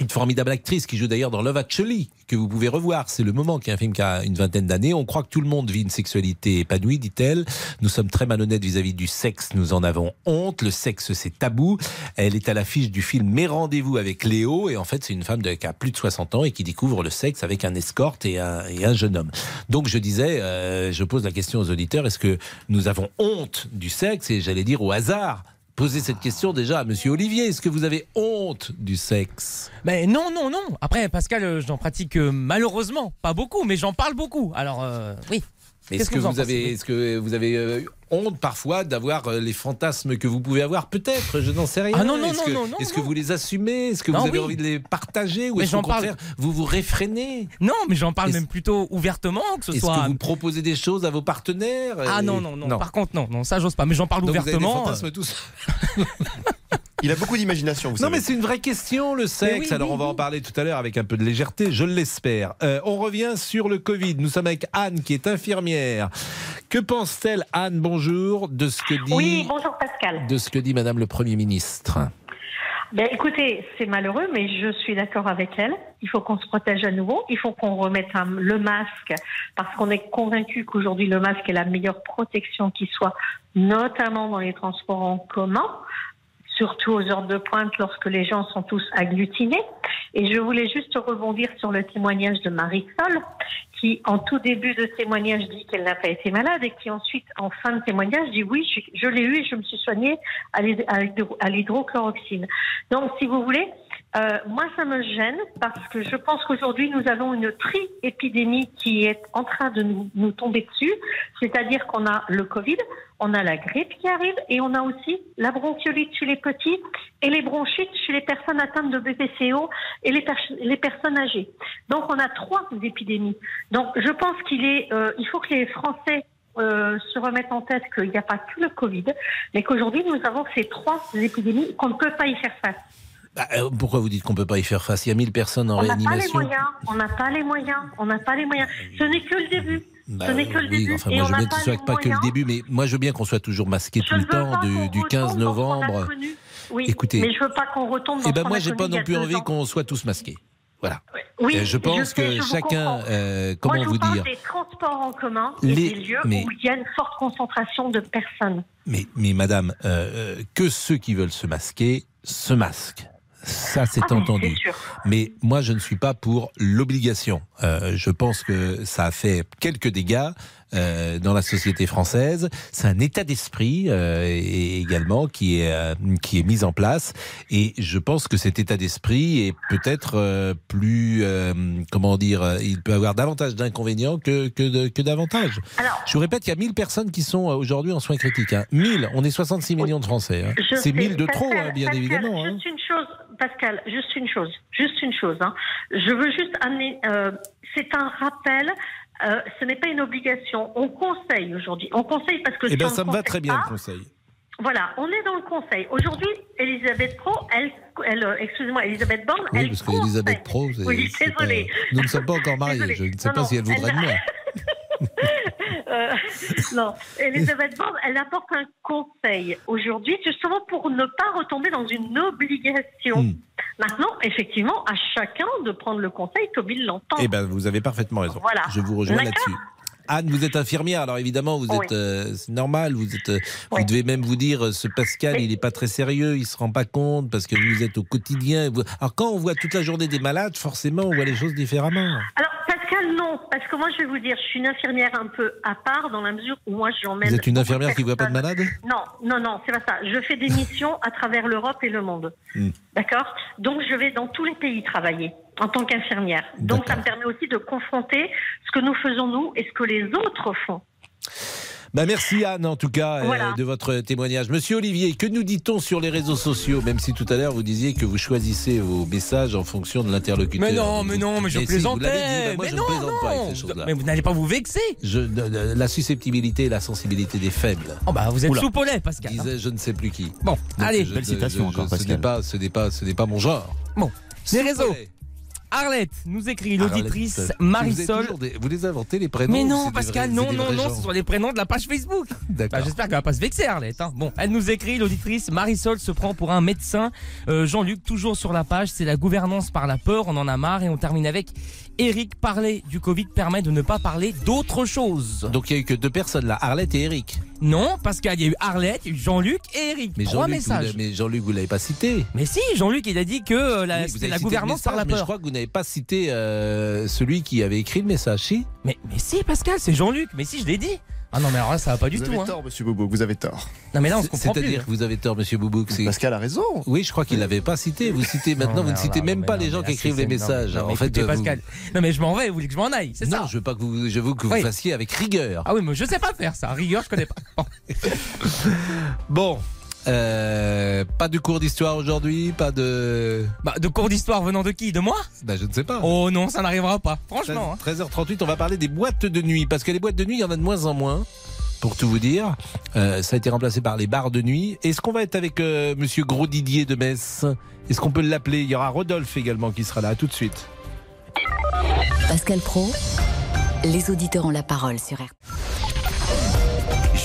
Une formidable actrice qui joue d'ailleurs dans Love Actually, que vous pouvez revoir. C'est le moment qui est un film qui a une vingtaine d'années. On croit que tout le monde vit une sexualité épanouie, dit-elle. Nous sommes très malhonnêtes vis-à-vis du sexe. Nous en avons honte. Le sexe, c'est tabou. Elle est à l'affiche du film Mes rendez-vous avec Léo. Et en fait, c'est une femme de, qui a plus de 60 ans et qui découvre le sexe avec un escorte et un, jeune homme. Donc, je disais, euh, je pose la question aux auditeurs, est-ce que nous avons honte du sexe? Et j'allais dire au hasard poser cette question déjà à Monsieur Olivier. Est-ce que vous avez honte du sexe? Mais non, non, non. Après, Pascal, euh, j'en pratique euh, malheureusement pas beaucoup, mais j'en parle beaucoup. Alors, euh, oui. Est-ce que, vous avez, est-ce que vous avez euh, honte parfois d'avoir euh, les fantasmes que vous pouvez avoir? Peut-être, je n'en sais rien. Ah non, non, Est-ce non, que, non, non, Est-ce que vous les assumez? Est-ce que vous avez oui. envie de les partager Ou Mais est-ce qu'au j'en parle- contraire, vous vous réfrénez? Non, mais j'en parle Est-ce- même plutôt ouvertement, que ce Est-ce soit. que vous proposez des choses à vos partenaires? Ah Et- non, non, non, Par contre, non, non, ça j'ose pas. Mais j'en parle Donc vous avez des ouvertement. fantasmes tous. Il a beaucoup d'imagination, vous Non, savez. mais c'est une vraie question, le sexe. oui, Alors, oui, on va en parler tout à l'heure avec un peu de légèreté, je l'espère. Euh, on revient sur le Covid. Nous sommes avec Anne, qui est infirmière. Que pense-t-elle, Anne, bonjour, de ce que dit, Oui, bonjour Pascal. de ce que dit Madame le Premier ministre? Ben, écoutez, c'est malheureux, mais je suis d'accord avec elle. Il faut qu'on se protège à nouveau. Il faut qu'on remette un- le masque parce qu'on est convaincu qu'aujourd'hui le masque est la meilleure protection qui soit, notamment dans les transports en commun, surtout aux heures de pointe lorsque les gens sont tous agglutinés. Et je voulais juste rebondir sur le témoignage de Marisol, qui en tout début de témoignage dit qu'elle n'a pas été malade et qui ensuite, en fin de témoignage, dit oui, je, je l'ai eu et je me suis soignée à l'hyd- à l'hydro- à l'hydrochloroxine. Donc, si vous voulez, euh, moi, ça me gêne parce que je pense qu'aujourd'hui, nous avons une tri-épidémie qui est en train de nous, nous tomber dessus. C'est-à-dire qu'on a le Covid, on a la grippe qui arrive et on a aussi la bronchiolite chez les petits et les bronchites chez les personnes atteintes de BPCO et les, les personnes âgées. Donc, on a trois épidémies. Donc, je pense qu'il est, euh, il faut que les Français euh, se remettent en tête qu'il n'y a pas que le Covid, mais qu'aujourd'hui, nous avons ces trois épidémies qu'on ne peut pas y faire face. Bah, euh, Pourquoi vous dites qu'on peut pas y faire face? Il y a 1000 personnes en On n'a pas les réanimation. moyens, on n'a pas les moyens, on n'a pas les moyens. Ce n'est que le début. Bah, Ce n'est que le oui, début. enfin, et moi, je veux bien pas soit que le début, mais moi, je veux bien qu'on soit toujours masqué tout le ne temps, du, qu'on du 15 retombe dans ce qu'on a novembre. Oui, Écoutez. mais je veux pas qu'on retombe dans Eh ben qu'on moi, j'ai pas non plus envie qu'on soit tous masqués. Voilà. Oui, Et je pense je sais, que je chacun, euh, Moi, comment je vous dire des transports en commun Les- et des lieux mais- où il y a une forte concentration de personnes. Mais, mais madame, euh, euh, que ceux qui veulent se masquer se masquent. Ça, c'est Ah, entendu. Mais moi, je ne suis pas pour l'obligation. Euh, je pense que ça a fait quelques dégâts euh, dans la société française. C'est un état d'esprit euh, et également qui est euh, qui est mis en place. Et je pense que cet état d'esprit est peut-être euh, plus euh, comment dire, il peut avoir davantage d'inconvénients que que, que d'avantages. Alors, Je vous répète, il y a 1000 personnes qui sont aujourd'hui en soins critiques. Hein. 1000, on est 66 millions de Français. hein. C'est sais, 1000 de Pascal, trop, hein, bien Pascal, évidemment. hein. Juste une chose, Pascal, juste une chose, juste une chose. hein. Je veux juste amener. euh, c'est un rappel. Euh, ce n'est pas une obligation. On conseille aujourd'hui. On conseille parce que. Eh si bien, ça me va très bien pas, le conseil. Voilà, on est dans le conseil. Aujourd'hui, Elisabeth Pro, elle, elle euh, excusez-moi, Elisabeth Borne, Oui, elle parce qu'Elisabeth Pro, c'est- Oui, pas- désolée. nous ne sommes pas encore mariés. Je ne sais Non, pas non, si elle voudrait de moi. Euh, non, Elisabeth Borne, elle apporte un conseil aujourd'hui, justement pour ne pas retomber dans une obligation. Hmm. Maintenant, effectivement, à chacun de prendre le conseil comme il l'entend. Eh ben, vous avez parfaitement raison. Voilà. Je vous rejoins là-dessus. Anne, vous êtes infirmière, alors évidemment, vous Oui. êtes, euh, c'est normal, vous êtes, euh, vous devez même vous dire, euh, ce Pascal, il est pas très sérieux, il se rend pas compte parce que vous êtes au quotidien. Vous- Alors quand on voit toute la journée des malades, forcément, on voit les choses différemment. Alors, Pascal, non, parce que moi, je vais vous dire, je suis une infirmière un peu à part dans la mesure où moi, j'emmène. Vous êtes une infirmière qui voit pas de malades Non, non, non, c'est pas ça. Je fais des missions à travers l'Europe et le monde. Hmm. D'accord? Donc, je vais dans tous les pays travailler en tant qu'infirmière. Donc, ça me permet aussi de confronter ce que nous faisons nous et ce que les autres font. Bah merci Anne en tout cas euh, de votre témoignage. Monsieur Olivier, que nous dit-on sur les réseaux sociaux? Même si tout à l'heure vous disiez que vous choisissez vos messages en fonction de l'interlocuteur. Mais non, mais non, mais je si, vous l'avez dit, plaisantais. bah moi, mais je non, ne plaisante pas avec non. ces choses-là. Mais vous n'allez pas vous vexer. Je- de- de- la susceptibilité et la sensibilité des faibles. Oh bah vous êtes Oula. lait, Pascal. Disait je ne sais plus qui. Bon, Donc, allez. je- Belle citation je- encore, ce n'est Pascal. pas, ce n'est pas, ce n'est pas mon genre. Bon, les réseaux. Arlette nous écrit l'auditrice Marisol. des- Vous les inventez les prénoms Mais non, Pascal, non, non, non, ce sont les prénoms de la page Facebook. D'accord. Bah, J'espère qu'elle va pas se vexer, Arlette. hein. Bon, elle nous écrit, l'auditrice Marisol se prend pour un médecin. Euh, Jean-Luc, toujours sur la page, c'est la gouvernance par la peur, on en a marre. Et on termine avec Eric, parler du Covid permet de ne pas parler d'autre chose. Donc il y a eu que deux personnes là, Arlette et Eric. Non, Pascal, il y a eu Arlette, Jean-Luc et Eric. Mais Trois Jean-Luc, vous messages. l'avez- mais Jean-Luc, vous l'avez pas cité. Mais si, Jean-Luc, il a dit que euh, la, Oui, la gouvernance par la je peur. crois que vous n'avez pas cité euh, celui qui avait écrit le message, si? Mais, mais si, Pascal, c'est Jean-Luc. Mais si, je l'ai dit. Ah non, mais alors là, ça va pas du Vous tout. avez hein. tort, monsieur Bobo, vous avez tort. Non, mais là, on se C'est- comprend plus. C'est-à-dire que vous avez tort, monsieur Boubouk. c'est- Pascal a raison. Oui, je crois qu'il l'avait pas cité. Vous citez maintenant, Non, vous ne citez là, même non, pas les non, gens qui écrivent les non, messages. non, mais en fait, écoutez, vous- Pascal. Non, mais je m'en vais, vous voulez que je m'en aille, c'est Non, ça je veux pas que vous, je veux que vous Oui. fassiez avec rigueur. Ah oui, mais je sais pas faire ça. Rigueur, je connais pas. Bon. Euh, pas de cours d'histoire aujourd'hui, pas de. Bah, de cours d'histoire venant de qui? De moi? Bah, je ne sais pas. Oh non, ça n'arrivera pas. Franchement. hein. 13h38, on va parler des boîtes de nuit. Parce que les boîtes de nuit, il y en a de moins en moins. Pour tout vous dire, Euh, ça a été remplacé par les bars de nuit. Est-ce qu'on va être avec euh, Monsieur Gros Didier de Metz? Est-ce qu'on peut l'appeler? Il y aura Rodolphe également qui sera là. À tout de suite. Pascal Pro, les auditeurs ont la parole sur RTL.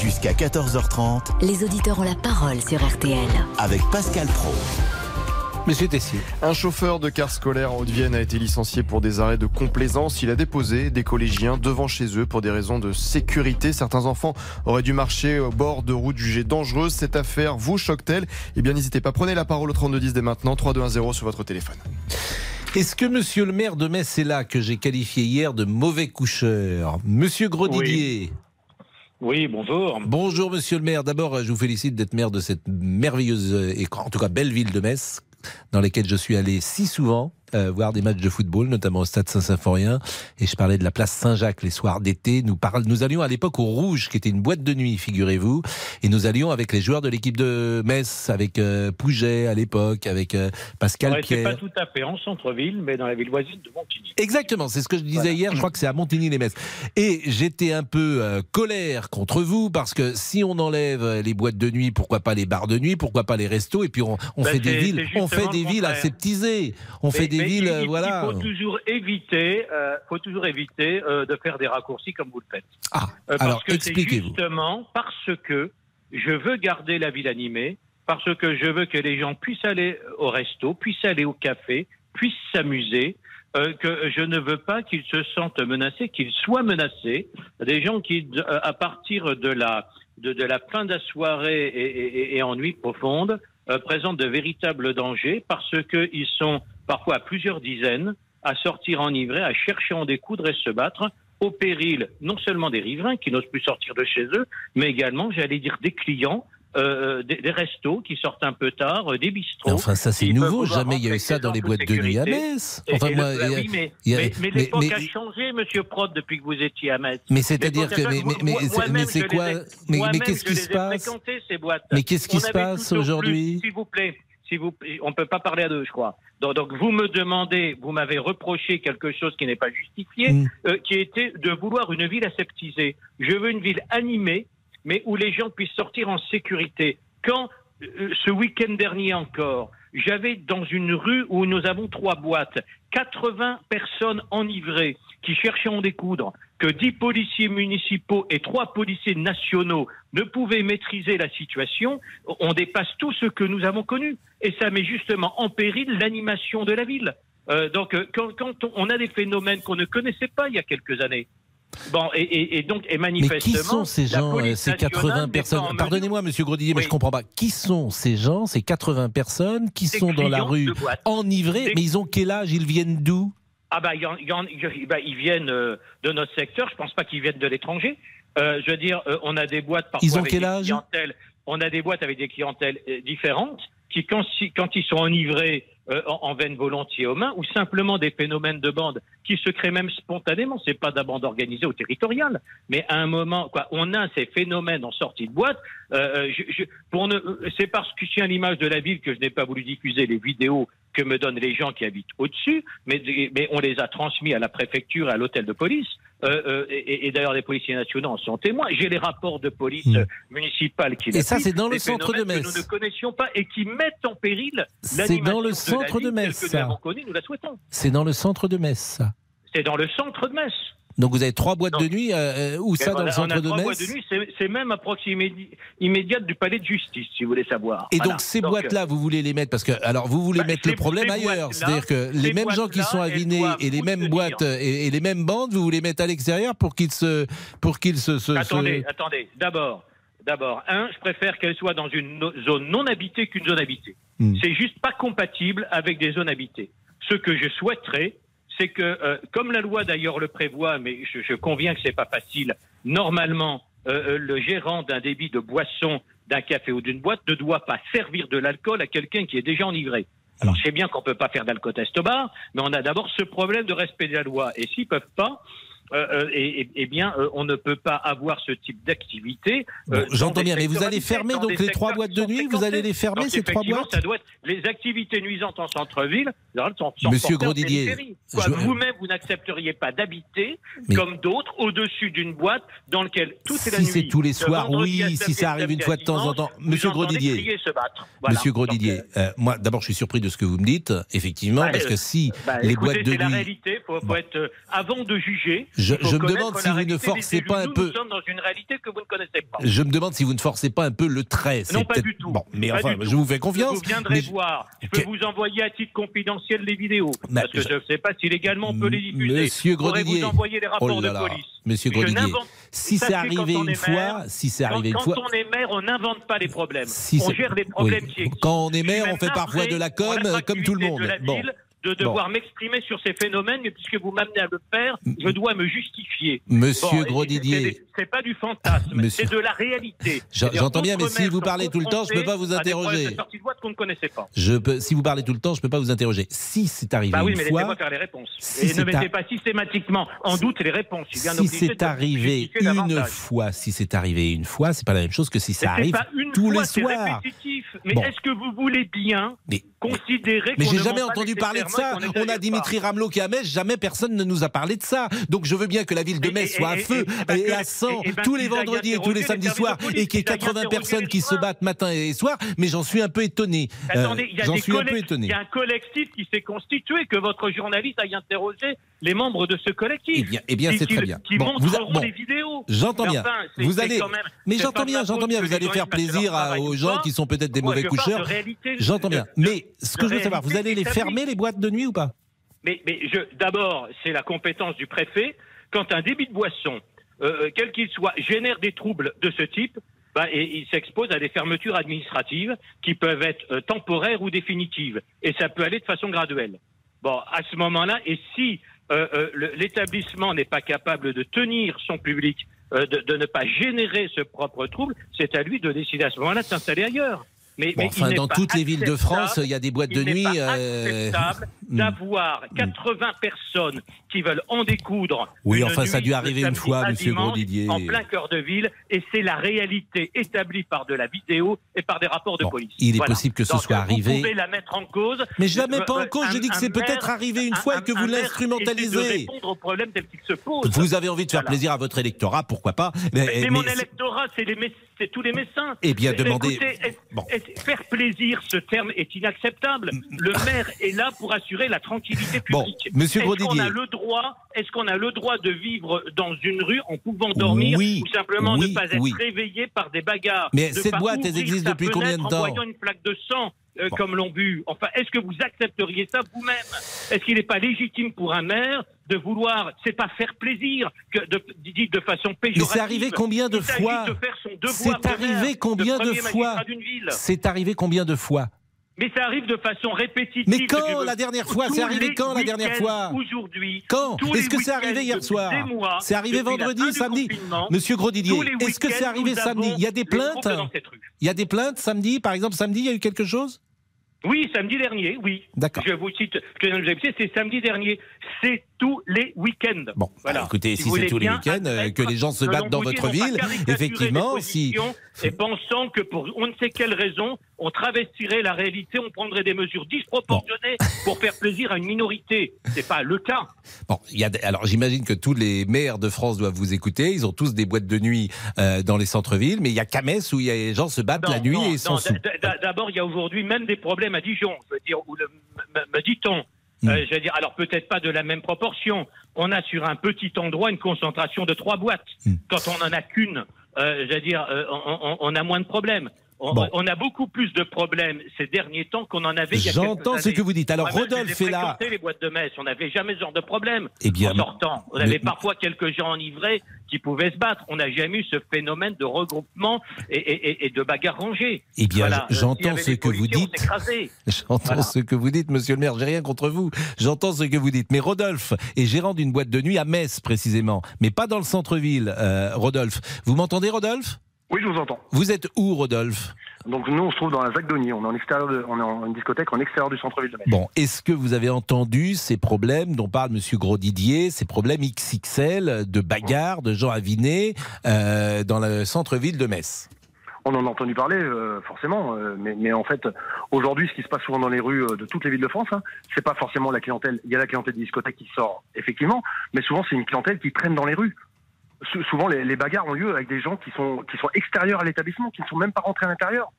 Jusqu'à 14h30 Les auditeurs ont la parole sur RTL. avec Pascal Pro. Monsieur Tessier. Un chauffeur de car scolaire en Haute-Vienne a été licencié pour des arrêts de complaisance. Il a déposé des collégiens devant chez eux pour des raisons de sécurité. Certains enfants auraient dû marcher au bord de route jugée dangereuse. Cette affaire vous choque-t-elle? Eh bien, n'hésitez pas. Prenez la parole au 3210 dès maintenant. 3210 sur votre téléphone. Est-ce que monsieur le maire de Metz est là, que j'ai qualifié hier de mauvais coucheur? Monsieur Gros Oui. Oui, bonjour. Bonjour monsieur le maire. D'abord, je vous félicite d'être maire de cette merveilleuse et en tout cas belle ville de Metz, dans laquelle je suis allé si souvent euh, voir des matchs de football, notamment au stade Saint-Symphorien. Et je parlais de la place Saint-Jacques les soirs d'été. Nous, parle- nous allions à l'époque au Rouge, qui était une boîte de nuit, figurez-vous. Et nous allions avec les joueurs de l'équipe de Metz, avec euh, Pouget à l'époque, avec euh, Pascal Ouais, Pierre. pas tout à fait en centre-ville, mais dans la ville voisine de Montigny. Exactement, c'est ce que je disais hier, je crois que c'est à Montigny-les-Metz. Et j'étais un peu euh, colère contre vous, parce que si on enlève les boîtes de nuit, pourquoi pas les bars de nuit, pourquoi pas les restos, et puis on, on Ben, fait des villes, on fait des le villes aseptisées, on Mais- fait des mais il- il, voilà. Il faut toujours éviter, euh, faut toujours éviter euh, de faire des raccourcis comme vous le faites. Ah, Euh, alors expliquez-vous. justement parce que je veux garder la ville animée, parce que je veux que les gens puissent aller au resto, puissent aller au café, puissent s'amuser. euh, que je ne veux pas qu'ils se sentent menacés, qu'ils soient menacés. Des gens qui, euh, à partir de la de, de la fin de la soirée et, et- et en nuit profonde, euh, présentent de véritables dangers parce qu'ils sont parfois à plusieurs dizaines à sortir enivrés, à chercher à en découdre et se battre au péril non seulement des riverains qui n'osent plus sortir de chez eux, mais également, j'allais dire, des clients, euh, des, des restos qui sortent un peu tard, euh, des bistrots. Mais enfin, ça c'est nouveau, jamais il y a eu ça dans les boîtes de nuit à. Metz. Et- Enfin, et moi, oui, mais, l'époque a changé, monsieur Prod, depuis que vous étiez à Metz. Mais c'est-à-dire que- mais- c'est- quoi- ai- mais- qu'est-ce qui se passe. Mais qu'est-ce qui se passe aujourd'hui? S'il vous plaît, s'il vous on peut pas parler à deux, je crois. Donc, donc, vous me demandez, vous m'avez reproché quelque chose qui n'est pas justifié, Mm. euh, qui était de vouloir une ville aseptisée. Je veux une ville animée, mais où les gens puissent sortir en sécurité. Quand euh, ce week-end dernier encore, j'avais dans une rue où nous avons trois boîtes, 80 personnes enivrées qui cherchaient à en découdre, que 10 policiers municipaux et 3 policiers nationaux ne pouvaient maîtriser la situation, on dépasse tout ce que nous avons connu. Et ça met justement en péril l'animation de la ville. Euh, donc, euh, quand, quand on a des phénomènes qu'on ne connaissait pas il y a quelques années, Bon, et, et- et donc, et Mais manifestement. qui sont ces gens, euh, ces nationale 80 n'est pas en personnes Pardonnez-moi, monsieur Grodier, mais je comprends pas. Qui sont ces gens, ces 80 personnes qui Des sont dans la rue enivrés Des- Mais ils ont quel âge? Ils viennent d'où? Ah bah, il y en- il y en- il- bah, ils viennent euh, de notre secteur. Je pense pas qu'ils viennent de l'étranger. Euh, je veux dire, euh, on a des boîtes parfois Ils ont avec quel des âge? clientèles- On a des boîtes avec des clientèles différentes quand, ils sont enivrés, euh, en, en viennent volontiers aux mains, ou simplement des phénomènes de bande qui se créent même spontanément. C'est pas de la bande organisée ou territoriale, mais à un moment, quoi, on a ces phénomènes en sortie de boîte. Euh, ne, c'est parce que je tiens l'image de la ville que je n'ai pas voulu diffuser les vidéos que me donnent les gens qui habitent au-dessus, mais, mais on les a transmis à la préfecture, à l'hôtel de police. Euh, euh, et, d'ailleurs, les policiers nationaux en sont témoins. J'ai les rapports de police mmh. municipale qui. Et ça, c'est dans le centre de Metz. Que nous ne connaissions pas et qui mettent en péril C'est dans de, la de que nous avons connu, nous la souhaitons. C'est dans le centre de Metz. C'est dans le centre de Metz. Donc vous avez trois boîtes de nuit, euh, euh où ça, dans le centre on a de trois boîtes de nuit, c'est même à proximité immédiate du palais de justice, si vous voulez savoir. Et donc ces boîtes-là, vous voulez les mettre, parce que, alors vous voulez bah, mettre le problème ailleurs, c'est-à-dire que les mêmes gens qui sont avinés et les mêmes boîtes euh, et, les mêmes bandes, vous voulez mettre à l'extérieur pour qu'ils se... Pour qu'ils se, se, attendez, attendez, d'abord, d'abord, un, je préfère qu'elle soit dans une zone non habitée qu'une zone habitée. Hmm. C'est juste pas compatible avec des zones habitées. Ce que je souhaiterais, c'est que, euh, comme la loi d'ailleurs le prévoit, mais je, conviens que ce n'est pas facile, normalement, euh, euh, le gérant d'un débit de boisson, d'un café ou d'une boîte ne doit pas servir de l'alcool à quelqu'un qui est déjà enivré. Alors, c'est bien qu'on ne peut pas faire d'alcool test bar, mais on a d'abord ce problème de respect de la loi. Et s'ils ne peuvent pas, euh, euh, et, eh bien, euh, on ne peut pas avoir ce type d'activité. Euh, bon, J'entends bien, mais vous allez fermer donc les trois boîtes de nuit, vous allez les fermer ces trois boîtes ça doit être, Les activités nuisantes en centre-ville sont, sont Monsieur vous-même, vous, n'accepteriez pas d'habiter comme d'autres au-dessus d'une boîte dans laquelle tout si est la nuit. Si c'est tous les soirs, oui, si, ça arrive une fois de temps en temps. Monsieur Grodidier. Monsieur moi d'abord je suis surpris de ce que vous me dites, effectivement, bah, parce que si bah, les boîtes de nuit. C'est la réalité, faut être avant de juger. Je, je me demande si vous ne forcez pas un peu. Nous sommes dans une réalité que vous ne connaissez pas. Je me demande si vous ne forcez pas un peu le trait. Non, pas du tout. Bon, mais pas enfin, je tout. vous fais confiance. Vous viendrez mais... voir. Je peux vous envoyer à titre confidentiel les vidéos. Mais parce que je ne sais pas si légalement on peut les diffuser. Monsieur Grenadier. vous envoyer les rapports oh là là. de police. Monsieur Grenadier. Si c'est arrivé une fois, si c'est arrivé une fois. Quand on est maire, on n'invente pas les problèmes. On gère les problèmes qui existent. Quand on est maire, on fait parfois de la com, euh, comme tout le monde. Bon de devoir m'exprimer sur ces phénomènes, puisque vous m'amenez à le faire, je dois me justifier. Monsieur bon, Gros Didier. C'est pas du fantasme, c'est de la réalité. J'entends bien, mais si vous parlez tout le temps, je ne peux pas vous interroger. De ne connaissait pas. Si vous parlez tout le temps, je ne peux pas vous interroger. Si c'est arrivé bah oui, une mais fois. moi faire les réponses. Si et ne mettez pas systématiquement en doute les réponses. Si c'est arrivé une fois, si c'est arrivé une fois, c'est pas la même chose que si ça arrive tous les soirs. Mais est-ce que vous voulez bien mais, considérer Mais j'ai jamais entendu parler de on, a Dimitri pas. Ramelot qui est à Metz, jamais personne ne nous a parlé de ça. Donc je veux bien que la ville de Metz soit à feu et, à sang tous les vendredis et tous les samedis soirs et qu'il y ait 80 personnes qui se battent matin et soir, mais j'en suis un peu étonné. Attendez, il y a euh, un collectif qui s'est constitué que votre journaliste aille interroger les membres de ce collectif. Eh bien, eh c'est très bien. Qui bon, les vidéos. J'entends bien. Vous allez. Mais j'entends bien, j'entends bien. Vous allez faire plaisir aux gens qui sont peut-être des mauvais coucheurs. J'entends bien. Mais ce que je veux savoir, vous allez les fermer les boîtes de nuit ou pas? Mais, mais d'abord, c'est la compétence du préfet. Quand un débit de boisson, euh, euh, quel qu'il soit, génère des troubles de ce type, bah, il s'expose à des fermetures administratives qui peuvent être euh, temporaires ou définitives. Et ça peut aller de façon graduelle. Bon, à ce moment-là, et si euh, euh, l'établissement n'est pas capable de tenir son public, euh, de, ne pas générer ce propre trouble, c'est à lui de décider à ce moment-là de s'installer ailleurs. Mais, enfin, dans toutes les villes de France, il y a des boîtes de nuit. Euh... Hmm. d'avoir hmm. 80 personnes qui veulent en découdre. Oui, enfin, ça a dû arriver une fois, Monsieur Gros Didier. En plein cœur de ville, et c'est la réalité établie par de la vidéo et par des rapports de police. Il est possible que ce soit arrivé. Mais je ne la mets euh, pas en euh, cause. Je dis que c'est peut-être arrivé une fois et que vous l'instrumentalisez. Vous avez envie de faire plaisir à votre électorat, pourquoi pas Mais, mon électorat, c'est tous les médecins. Eh bien, demandez. Faire plaisir, ce terme est inacceptable. Mm, mm. Le maire est là pour assurer la tranquillité publique. Monsieur est-ce qu'on a le droit de vivre dans une rue en pouvant dormir ou simplement ne pas être réveillé par des bagarres Mais cette boîte, elle existe depuis combien de temps En voyant une plaque de sang. Euh, comme l'ont bu. Enfin, est-ce que vous accepteriez ça vous-même? Est-ce qu'il n'est pas légitime pour un maire de vouloir, c'est pas faire plaisir, que de, de façon péjorative. C'est arrivé combien de fois C'est arrivé, de arrivé combien de fois C'est arrivé combien de fois mais ça arrive de façon répétitive. Mais quand la dernière fois C'est arrivé quand la dernière fois Aujourd'hui. Quand Est-ce que c'est arrivé hier soir C'est arrivé vendredi, samedi Monsieur Grosdidier, est-ce que c'est arrivé samedi Il y a des plaintes Il y a des plaintes samedi Par exemple, samedi, il y a eu quelque chose oui, samedi dernier, oui. D'accord. Je vous cite, je c'est samedi dernier. C'est tous les week-ends. Bon, voilà. bah, écoutez, si, c'est tous les week-ends, euh, que les gens se battent dans votre ville, effectivement, si. Et pensant que pour on ne sait quelle raison, on travestirait la réalité, on prendrait des mesures disproportionnées pour faire plaisir à une minorité. C'est pas le cas. Bon, y a, alors j'imagine que tous les maires de France doivent vous écouter. Ils ont tous des boîtes de nuit euh, dans les centres-villes, mais il y a qu'à Metz où y a, les gens se battent la nuit Non, et sont D'abord, il y a aujourd'hui même des problèmes à Dijon, je veux dire, où le, me, me dit-on. Euh, je veux dire, alors peut-être pas de la même proportion. On a sur un petit endroit une concentration de trois boîtes. Hmm. Quand on en a qu'une, euh, je veux dire, euh, on, on- on a moins de problèmes. On, Bon. on a beaucoup plus de problèmes ces derniers temps qu'on en avait il y a quelques J'entends ce que vous dites. Alors, Rodolphe est là. les boîtes de messe. On n'avait jamais ce genre de problème Eh bien, en sortant. On mais- avait parfois quelques gens enivrés qui pouvaient se battre. On n'a jamais eu ce phénomène de regroupement et, et- et- et de bagarre rangée. Eh bien, Voilà. j'entends ce que vous dites. J'entends Voilà. ce que vous dites, monsieur le maire. J'ai rien contre vous. J'entends ce que vous dites. Mais Rodolphe est gérant d'une boîte de nuit à Metz, précisément. Mais pas dans le centre-ville, euh, Rodolphe. Vous m'entendez, Rodolphe? Oui, je vous entends. Vous êtes où, Rodolphe Donc nous, on se trouve dans la ZAC d'Ogny. On est en extérieur, de- on est en une discothèque en extérieur du centre-ville de Metz. Bon, est-ce que vous avez entendu ces problèmes dont parle Monsieur Gros-Didier, ces problèmes XXL de bagarres, de gens avinés euh, dans le centre-ville de Metz? On en a entendu parler, euh, forcément, euh, mais, mais en fait, aujourd'hui, ce qui se passe souvent dans les rues euh, de toutes les villes de France, hein, c'est pas forcément la clientèle. Il y a la clientèle des discothèques qui sort, effectivement, mais souvent c'est une clientèle qui traîne dans les rues. Sou- souvent, les, les bagarres ont lieu avec des gens qui sont qui sont extérieurs à l'établissement, qui ne sont même pas rentrés à l'intérieur.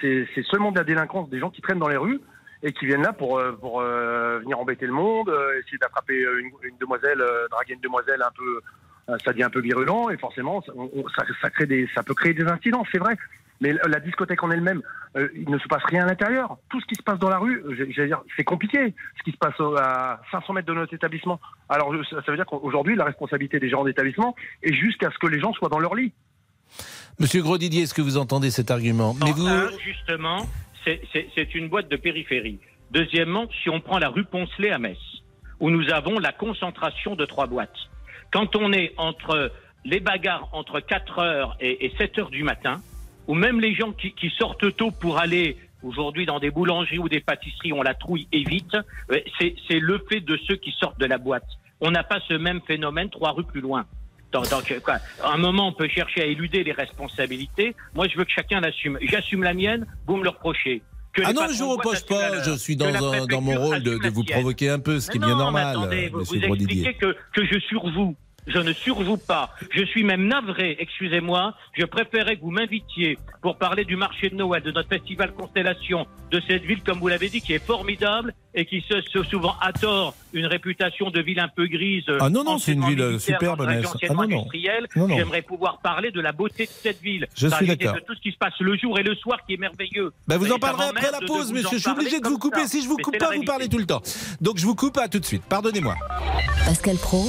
C'est- seulement de la délinquance, des gens qui traînent dans les rues et qui viennent là pour euh, pour euh, venir embêter le monde, euh, essayer d'attraper euh, une, demoiselle, euh, draguer une demoiselle un peu ça devient un peu virulent et forcément ça, ça crée des, ça peut créer des incidents, c'est vrai. Mais la discothèque en elle-même, euh, il ne se passe rien à l'intérieur. Tout ce qui se passe dans la rue, euh, j'ai- j'allais dire, c'est compliqué. Ce qui se passe à 500 mètres de notre établissement. Alors ça veut dire qu'aujourd'hui, la responsabilité des gérants d'établissement est jusqu'à ce que les gens soient dans leur lit. Monsieur Gros-Didier, est-ce que vous entendez cet argument Mais vous, Un, justement, c'est- une boîte de périphérie. Deuxièmement, si on prend la rue Poncelet à Metz, où nous avons la concentration de trois boîtes, quand on est entre les bagarres entre 4 heures et, et 7 heures du matin, ou même les gens qui, qui sortent tôt pour aller aujourd'hui dans des boulangeries ou des pâtisseries, on la trouille et vite, c'est le fait de ceux qui sortent de la boîte. On n'a pas ce même phénomène trois rues plus loin. Donc, donc, quoi, à un moment, on peut chercher à éluder les responsabilités. Moi, je veux que chacun l'assume. J'assume la mienne, vous me le reprochez. Que ah non, je vous reproche pas. Je suis dans, la un- dans mon rôle de, vous provoquer un peu, ce qui est bien normal, attendez, vous, Monsieur vous expliquez que, que je survoue. Je ne survoue pas. Je suis même navré, excusez-moi. Je préférais que vous m'invitiez pour parler du marché de Noël, de notre festival Constellation, de cette ville, comme vous l'avez dit, qui est formidable et qui se, se souvent à tort une réputation de ville un peu grise. Ah non, non, c'est une ville militaire, superbe, Metz. Ah non, non. Non, non. J'aimerais pouvoir parler de la beauté de cette ville. Je de la suis d'accord. De tout ce qui se passe le jour et le soir qui est merveilleux. Ben vous Et en parlerez après la pause, monsieur. Je suis obligé de vous couper. ça. Si je vous Mais coupe pas, vous parlez tout le temps. Donc je vous coupe à tout de suite. Pardonnez-moi. Pascal Pro,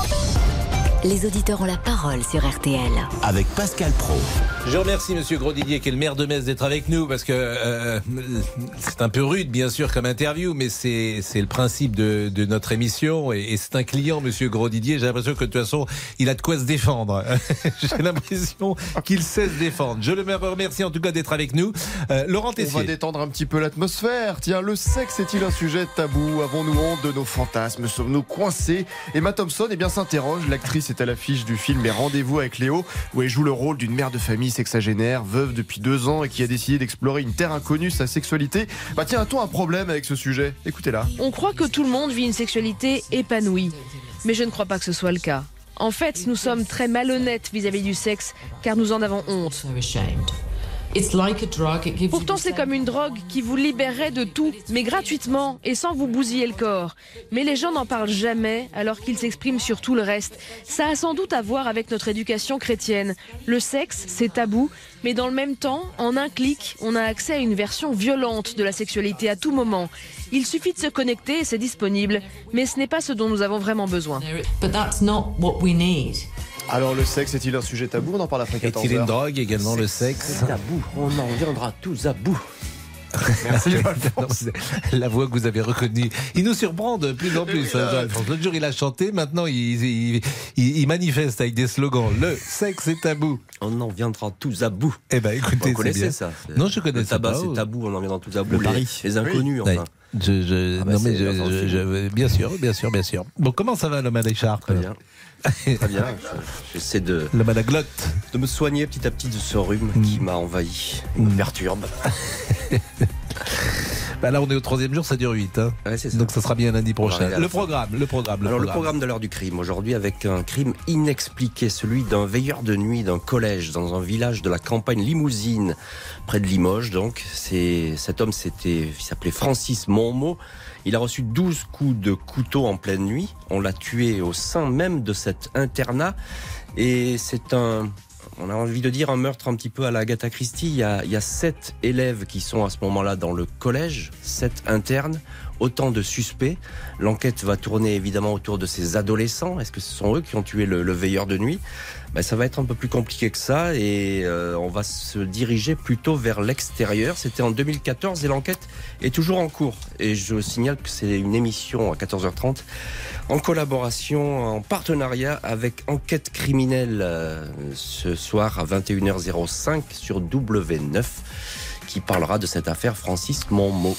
Les auditeurs ont la parole sur RTL. Avec Pascal Pro. Je remercie Monsieur Grosdidier, qui est le maire de Metz, d'être avec nous, parce que euh, c'est un peu rude, bien sûr, comme interview, mais c'est c'est le principe de, de notre émission, et, et c'est un client, Monsieur Grosdidier. J'ai l'impression que de toute façon, il a de quoi se défendre. J'ai l'impression qu'il sait se défendre. Je le remercie en tout cas d'être avec nous. Euh, Laurent On va Tessier. détendre un petit peu l'atmosphère. Tiens, le sexe est-il un sujet tabou? Avons-nous honte de nos fantasmes? Sommes-nous coincés? Emma Thompson eh bien, s'interroge. L'actrice est à l'affiche du film Les Rendez-vous avec Léo, où elle joue le rôle d'une mère de famille sexagénaire, veuve depuis deux ans et qui a décidé d'explorer une terre inconnue, sa sexualité. Bah tiens, a-t-on un problème avec ce sujet? Écoutez-la. On croit que tout le monde vit une sexualité épanouie, mais je ne crois pas que ce soit le cas. En fait, nous sommes très malhonnêtes vis-à-vis du sexe, car nous en avons honte. Pourtant, c'est comme une drogue qui vous libérerait de tout, mais gratuitement et sans vous bousiller le corps. Mais les gens n'en parlent jamais, alors qu'ils s'expriment sur tout le reste. Ça a sans doute à voir avec notre éducation chrétienne. Le sexe, c'est tabou, mais dans le même temps, en un clic, on a accès à une version violente de la sexualité à tout moment. Il suffit de se connecter et c'est disponible, mais ce n'est pas ce dont nous avons vraiment besoin. Alors, le sexe est-il un sujet tabou? On en parle après 14 Est-il une drogue également, le sexe? tabou. On en viendra tous à bout. Merci, La voix que vous avez reconnue. Il nous surprend de plus en plus. hein, Jean-Alphonse. L'autre jour, il a chanté. Maintenant, il, il- il- il manifeste avec des slogans. Le sexe est tabou. On en viendra tous à bout. Eh ben, écoutez, Vous c'est connaissez bien. ça Non, je connais Le ça tabac, c'est tabou, on en viendra tous à bout. Le Les- pari. Les, inconnus, Oui. enfin. Je, je- Ah bah, non mais c'est je- bien sûr, bien sûr, bien sûr. Bon, comment ça va l'homme à l'écharpe Très bien. Très bien. Je- J'essaie de, la glotte. de me soigner petit à petit de ce rhume qui m'a envahi, et me perturbe. Bah là, on est au troisième jour, ça dure 8. Hein. Ouais, c'est ça. Donc ça sera bien lundi prochain. Le programme, le programme, le Alors le programme. programme de l'heure du crime aujourd'hui avec un crime inexpliqué, celui d'un veilleur de nuit d'un collège dans un village de la campagne limousine près de Limoges. Donc cet homme c'était il s'appelait Francis Monmot. Il a reçu 12 coups de couteau en pleine nuit. On l'a tué au sein même de cet internat et c'est un on a envie de dire un meurtre un petit peu à la Agatha Christie. Il y a, sept élèves qui sont à ce moment-là dans le collège, sept internes, autant de suspects. L'enquête va tourner évidemment autour de ces adolescents. Est-ce que ce sont eux qui ont tué le veilleur de nuit? Ben, Ça va être un peu plus compliqué que ça et euh, on va se diriger plutôt vers l'extérieur. C'était en 2014 et l'enquête est toujours en cours. Et je signale que c'est une émission à 14h30 en collaboration, en partenariat avec Enquête criminelle euh, ce soir à 21h05 sur W9 qui parlera de cette affaire Francis Monmot.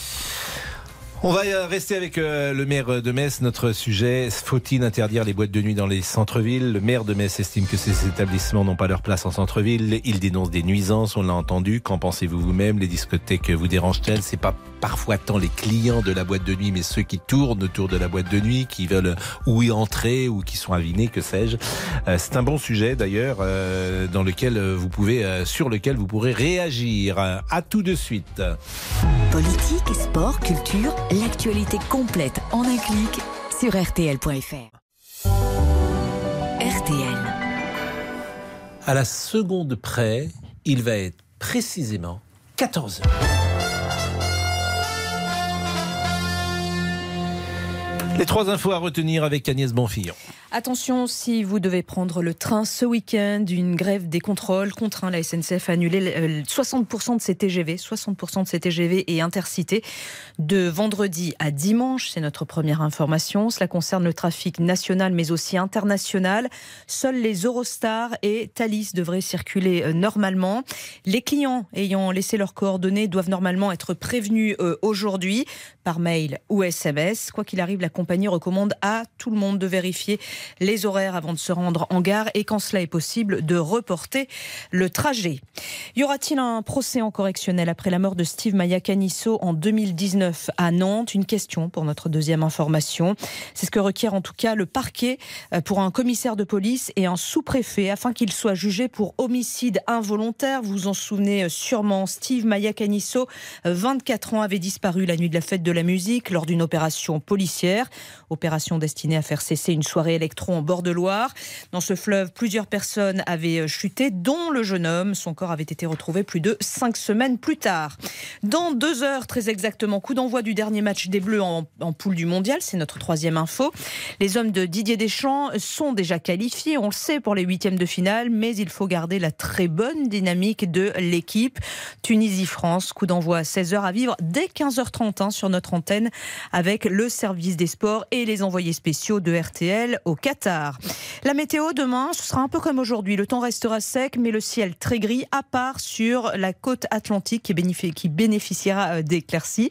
On va euh, rester avec euh, le maire de Metz. Notre sujet, faut-il interdire les boîtes de nuit dans les centres-villes? Le maire de Metz estime que ces établissements n'ont pas leur place en centre-ville. Il dénonce des nuisances, on l'a entendu. Qu'en pensez-vous vous-même? Les discothèques vous dérangent-elles? C'est pas parfois tant les clients de la boîte de nuit, mais ceux qui tournent autour de la boîte de nuit, qui veulent ou y entrer ou qui sont avinés, que sais-je. Euh, C'est un bon sujet d'ailleurs, dans lequel vous pouvez, sur lequel vous pourrez réagir. À tout de suite. Politique, sport, culture, l'actualité complète en un clic sur rtl.fr. RTL. À la seconde près, il va être précisément 14 heures. Les trois infos à retenir avec Agnès Bonfillon. Attention, si vous devez prendre le train ce week-end, une grève des contrôles contraint la SNCF à annuler euh, 60% de ses TGV, 60% de ses TGV et intercités de vendredi à dimanche. C'est notre première information. Cela concerne le trafic national mais aussi international. Seuls les Eurostar et Thalys devraient circuler euh, normalement. Les clients ayant laissé leurs coordonnées doivent normalement être prévenus euh, aujourd'hui par mail ou SMS. Quoi qu'il arrive, la compagnie recommande à tout le monde de vérifier les horaires avant de se rendre en gare et quand cela est possible de reporter le trajet. Y aura-t-il un procès en correctionnel après la mort de Steve Maya Canisso en 2019 à Nantes? Une question pour notre deuxième information. C'est ce que requiert en tout cas le parquet euh, pour un commissaire de police et un sous-préfet afin qu'il soit jugé pour homicide involontaire. Vous vous en souvenez euh, sûrement. Steve Maya Canisso, euh, 24 ans, avait disparu la nuit de la fête de la musique lors d'une opération policière. Opération destinée à faire cesser une soirée électro en bord de Loire. Dans ce fleuve, plusieurs personnes avaient chuté, dont le jeune homme. Son corps avait été retrouvé plus de cinq semaines plus tard. Dans deux heures, très exactement, coup d'envoi du dernier match des Bleus en, poule du mondial. C'est notre troisième info. Les hommes de Didier Deschamps sont déjà qualifiés, on le sait, pour les huitièmes de finale, mais il faut garder la très bonne dynamique de l'équipe. Tunisie-France, coup d'envoi à 16h à vivre dès 15h30 hein, sur notre antenne avec le service des sports et les envoyés spéciaux de RTL au Qatar. La météo demain, ce sera un peu comme aujourd'hui. Le temps restera sec, mais le ciel très gris, à part sur la côte atlantique qui, bénéficie- bénéficiera euh, d'éclaircies.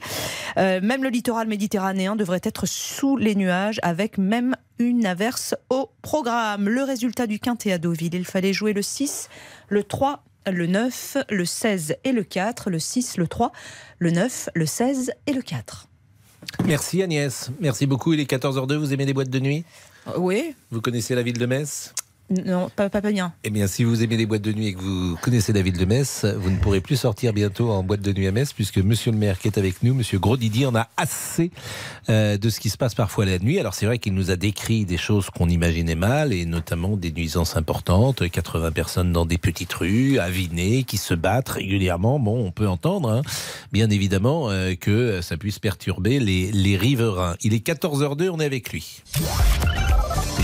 Euh, même le littoral méditerranéen devrait être sous les nuages, avec même une averse au programme. Le résultat du quintet à Deauville, il fallait jouer le 6, le 3, le 9, le 16 et le 4, le 6, le 3, le 9, le 16 et le 4. Merci Agnès. Merci beaucoup. Il est 14h02. Vous aimez les boîtes de nuit? Oui, Vous connaissez la ville de Metz? Non, pas, pas bien. Eh bien, si vous aimez les boîtes de nuit et que vous connaissez la ville de Metz, vous ne pourrez plus sortir bientôt en boîte de nuit à Metz, puisque Monsieur le maire qui est avec nous, Monsieur Gros-Didier, en a assez euh, de ce qui se passe parfois la nuit. Alors, c'est vrai qu'il nous a décrit des choses qu'on imaginait mal, et notamment des nuisances importantes, 80 personnes dans des petites rues, avinées, qui se battent régulièrement. Bon, on peut entendre, hein, bien évidemment, euh, que ça puisse perturber les, les riverains. Il est 14h02, on est avec lui.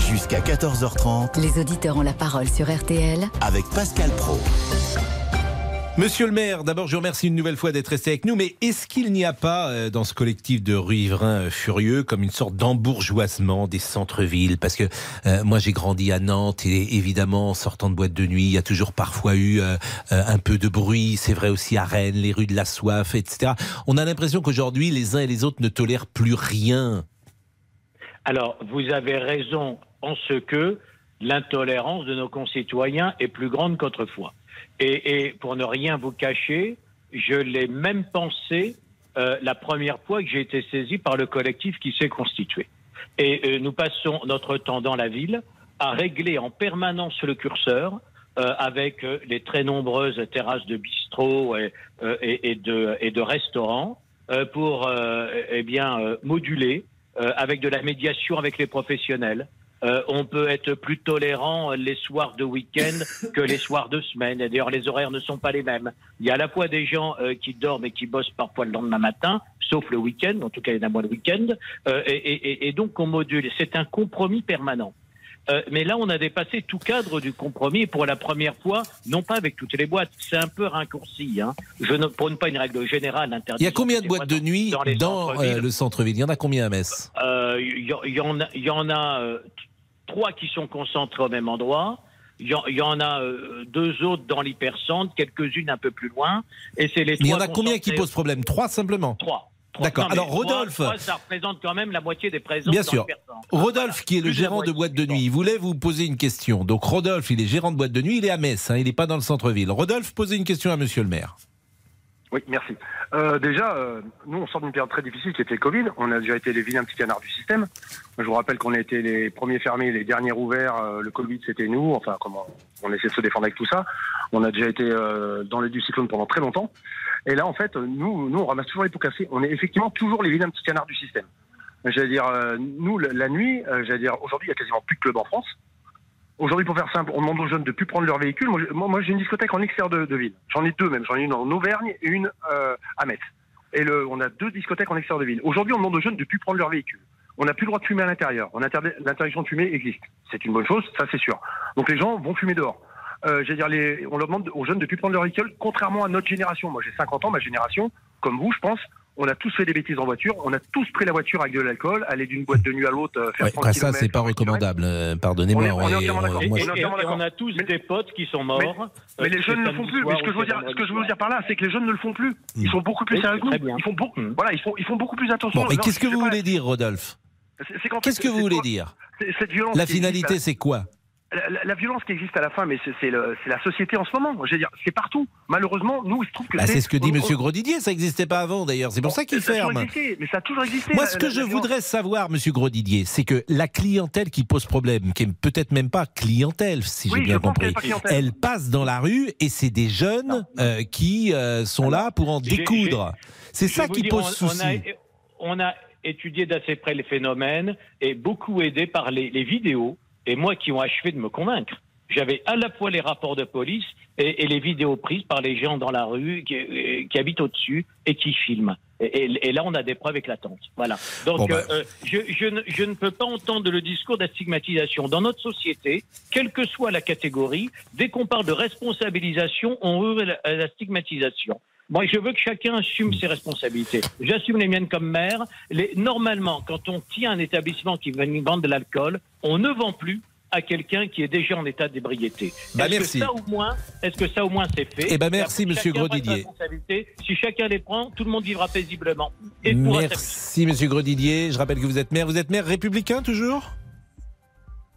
Jusqu'à 14h30 Les auditeurs ont la parole sur RTL avec Pascal Pro. Monsieur le maire, d'abord je vous remercie une nouvelle fois d'être resté avec nous, mais est-ce qu'il n'y a pas euh, dans ce collectif de riverains euh, furieux comme une sorte d'embourgeoisement des centres-villes? Parce que euh, moi j'ai grandi à Nantes et évidemment en sortant de boîte de nuit, il y a toujours parfois eu un peu de bruit, c'est vrai aussi à Rennes, les rues de la soif, etc. On a l'impression qu'aujourd'hui les uns et les autres ne tolèrent plus rien. Alors vous avez raison en ce que l'intolérance de nos concitoyens est plus grande qu'autrefois. Et, pour ne rien vous cacher, je l'ai même pensé euh, la première fois que j'ai été saisi par le collectif qui s'est constitué. Et euh, nous passons notre temps dans la ville à régler en permanence le curseur euh, avec les très nombreuses terrasses de bistrot et, et, de, et de restaurants pour eh bien moduler avec de la médiation avec les professionnels, euh, on peut être plus tolérant les soirs de week-end que les soirs de semaine. D'ailleurs, les horaires ne sont pas les mêmes. Il y a à la fois des gens euh, qui dorment et qui bossent parfois le lendemain matin, sauf le week-end, en tout cas il y en a moins le week-end, euh, et, donc on module. C'est un compromis permanent. Mais là, on a dépassé tout cadre du compromis pour la première fois, non pas avec toutes les boîtes, c'est un peu raccourci. Hein. Je ne prône pas une règle générale. Il y a combien de boîtes de nuit dans, le centre-ville? Il y en a combien à Metz? Il y, en a, y en a trois qui sont concentrés au même endroit. Il y, en a euh, deux autres dans l'hypercentre, quelques-unes un peu plus loin. Et c'est les Mais il y en a combien qui posent problème? Trois simplement? Trois. D'accord. Alors Rodolphe, ça représente quand même la moitié des présents. Bien sûr. Rodolphe, qui est le gérant de boîte de nuit, il voulait vous poser une question. Donc Rodolphe, il est gérant de boîte de nuit, il est à Metz, hein, il n'est pas dans le centre-ville. Rodolphe, posez une question à Monsieur le maire. Oui, merci. Euh, déjà, euh, nous, on sort d'une période très difficile qui était le Covid. On a déjà été les vilains petits canards du système. Je vous rappelle qu'on a été les premiers fermés, les derniers ouverts. Euh, le Covid, c'était nous. Enfin, comment on essaie de se défendre avec tout ça. On a déjà été dans les du cyclone pendant très longtemps. Et là, en fait, nous, nous, on ramasse toujours les pots cassés. On est effectivement toujours les vilains petits canards du système. J'allais dire, nous, la nuit, j'allais dire, aujourd'hui, il y a quasiment plus de clubs en France. Aujourd'hui, pour faire simple, on demande aux jeunes de plus prendre leur véhicule. Moi, j'ai une discothèque en extérieur de, ville. J'en ai deux même. J'en ai une en Auvergne et une euh, à Metz. Et le, on a deux discothèques en extérieur de ville. Aujourd'hui, on demande aux jeunes de plus prendre leur véhicule. On n'a plus le droit de fumer à l'intérieur. L'interdiction de fumer existe. C'est une bonne chose, ça c'est sûr. Donc les gens vont fumer dehors. Euh, dire, les, on leur demande aux jeunes de plus prendre leur véhicule, contrairement à notre génération. Moi, j'ai 50 ans, ma génération, comme vous, je pense, on a tous fait des bêtises en voiture, on a tous pris la voiture avec de l'alcool, aller d'une boîte de nuit à l'autre, euh, faire ouais, après ça, c'est pas recommandable. Euh, pardonnez-moi. On, on, a tous des potes qui sont morts. Mais, euh, les jeunes ne le font plus. Mais ce que je veux dire, ce que je veux dire par là, c'est que les jeunes ne le font plus. Ils sont beaucoup plus sérieux Ils font beaucoup, voilà, ils font, ils font beaucoup plus attention. mais qu'est-ce que vous voulez dire, Rodolphe? Qu'est-ce que vous voulez dire? La finalité, c'est quoi? La, violence qui existe à la fin, mais c'est la société en ce moment. Je veux dire, c'est partout. Malheureusement, nous, il se trouve que bah, c'est ce que dit Monsieur Grodidier. Ça n'existait pas avant, d'ailleurs. C'est pour ça qu'il ferme. mais ça a toujours existé. Moi, ce que je voudrais savoir, Monsieur Grodidier, c'est que la clientèle qui pose problème, qui est peut-être même pas clientèle, si j'ai bien compris, elle passe dans la rue et c'est des jeunes euh, qui euh, sont là pour en découdre. C'est ça qui pose souci. On a, étudié d'assez près les phénomènes et beaucoup aidé par les vidéos et moi qui ont achevé de me convaincre. J'avais à la fois les rapports de police et, les vidéos prises par les gens dans la rue qui, euh, habitent au-dessus et qui filment. Et, là, on a des preuves éclatantes. Voilà. Donc, ben. euh, je, je, ne, peux pas entendre le discours de la stigmatisation. Dans notre société, quelle que soit la catégorie, dès qu'on parle de responsabilisation, on ouvre la, stigmatisation. Moi, je veux que chacun assume ses responsabilités. J'assume les miennes comme maire. Les, normalement, quand on tient un établissement qui vend de l'alcool, on ne vend plus à quelqu'un qui est déjà en état d'ébriété. Bah, est-ce merci. Que ça, au moins, est-ce que ça au moins c'est fait? Eh ben merci Monsieur Grodidier. Si chacun les prend, tout le monde vivra paisiblement. Et merci Monsieur Grodidier. Je rappelle que vous êtes maire. Vous êtes maire républicain toujours?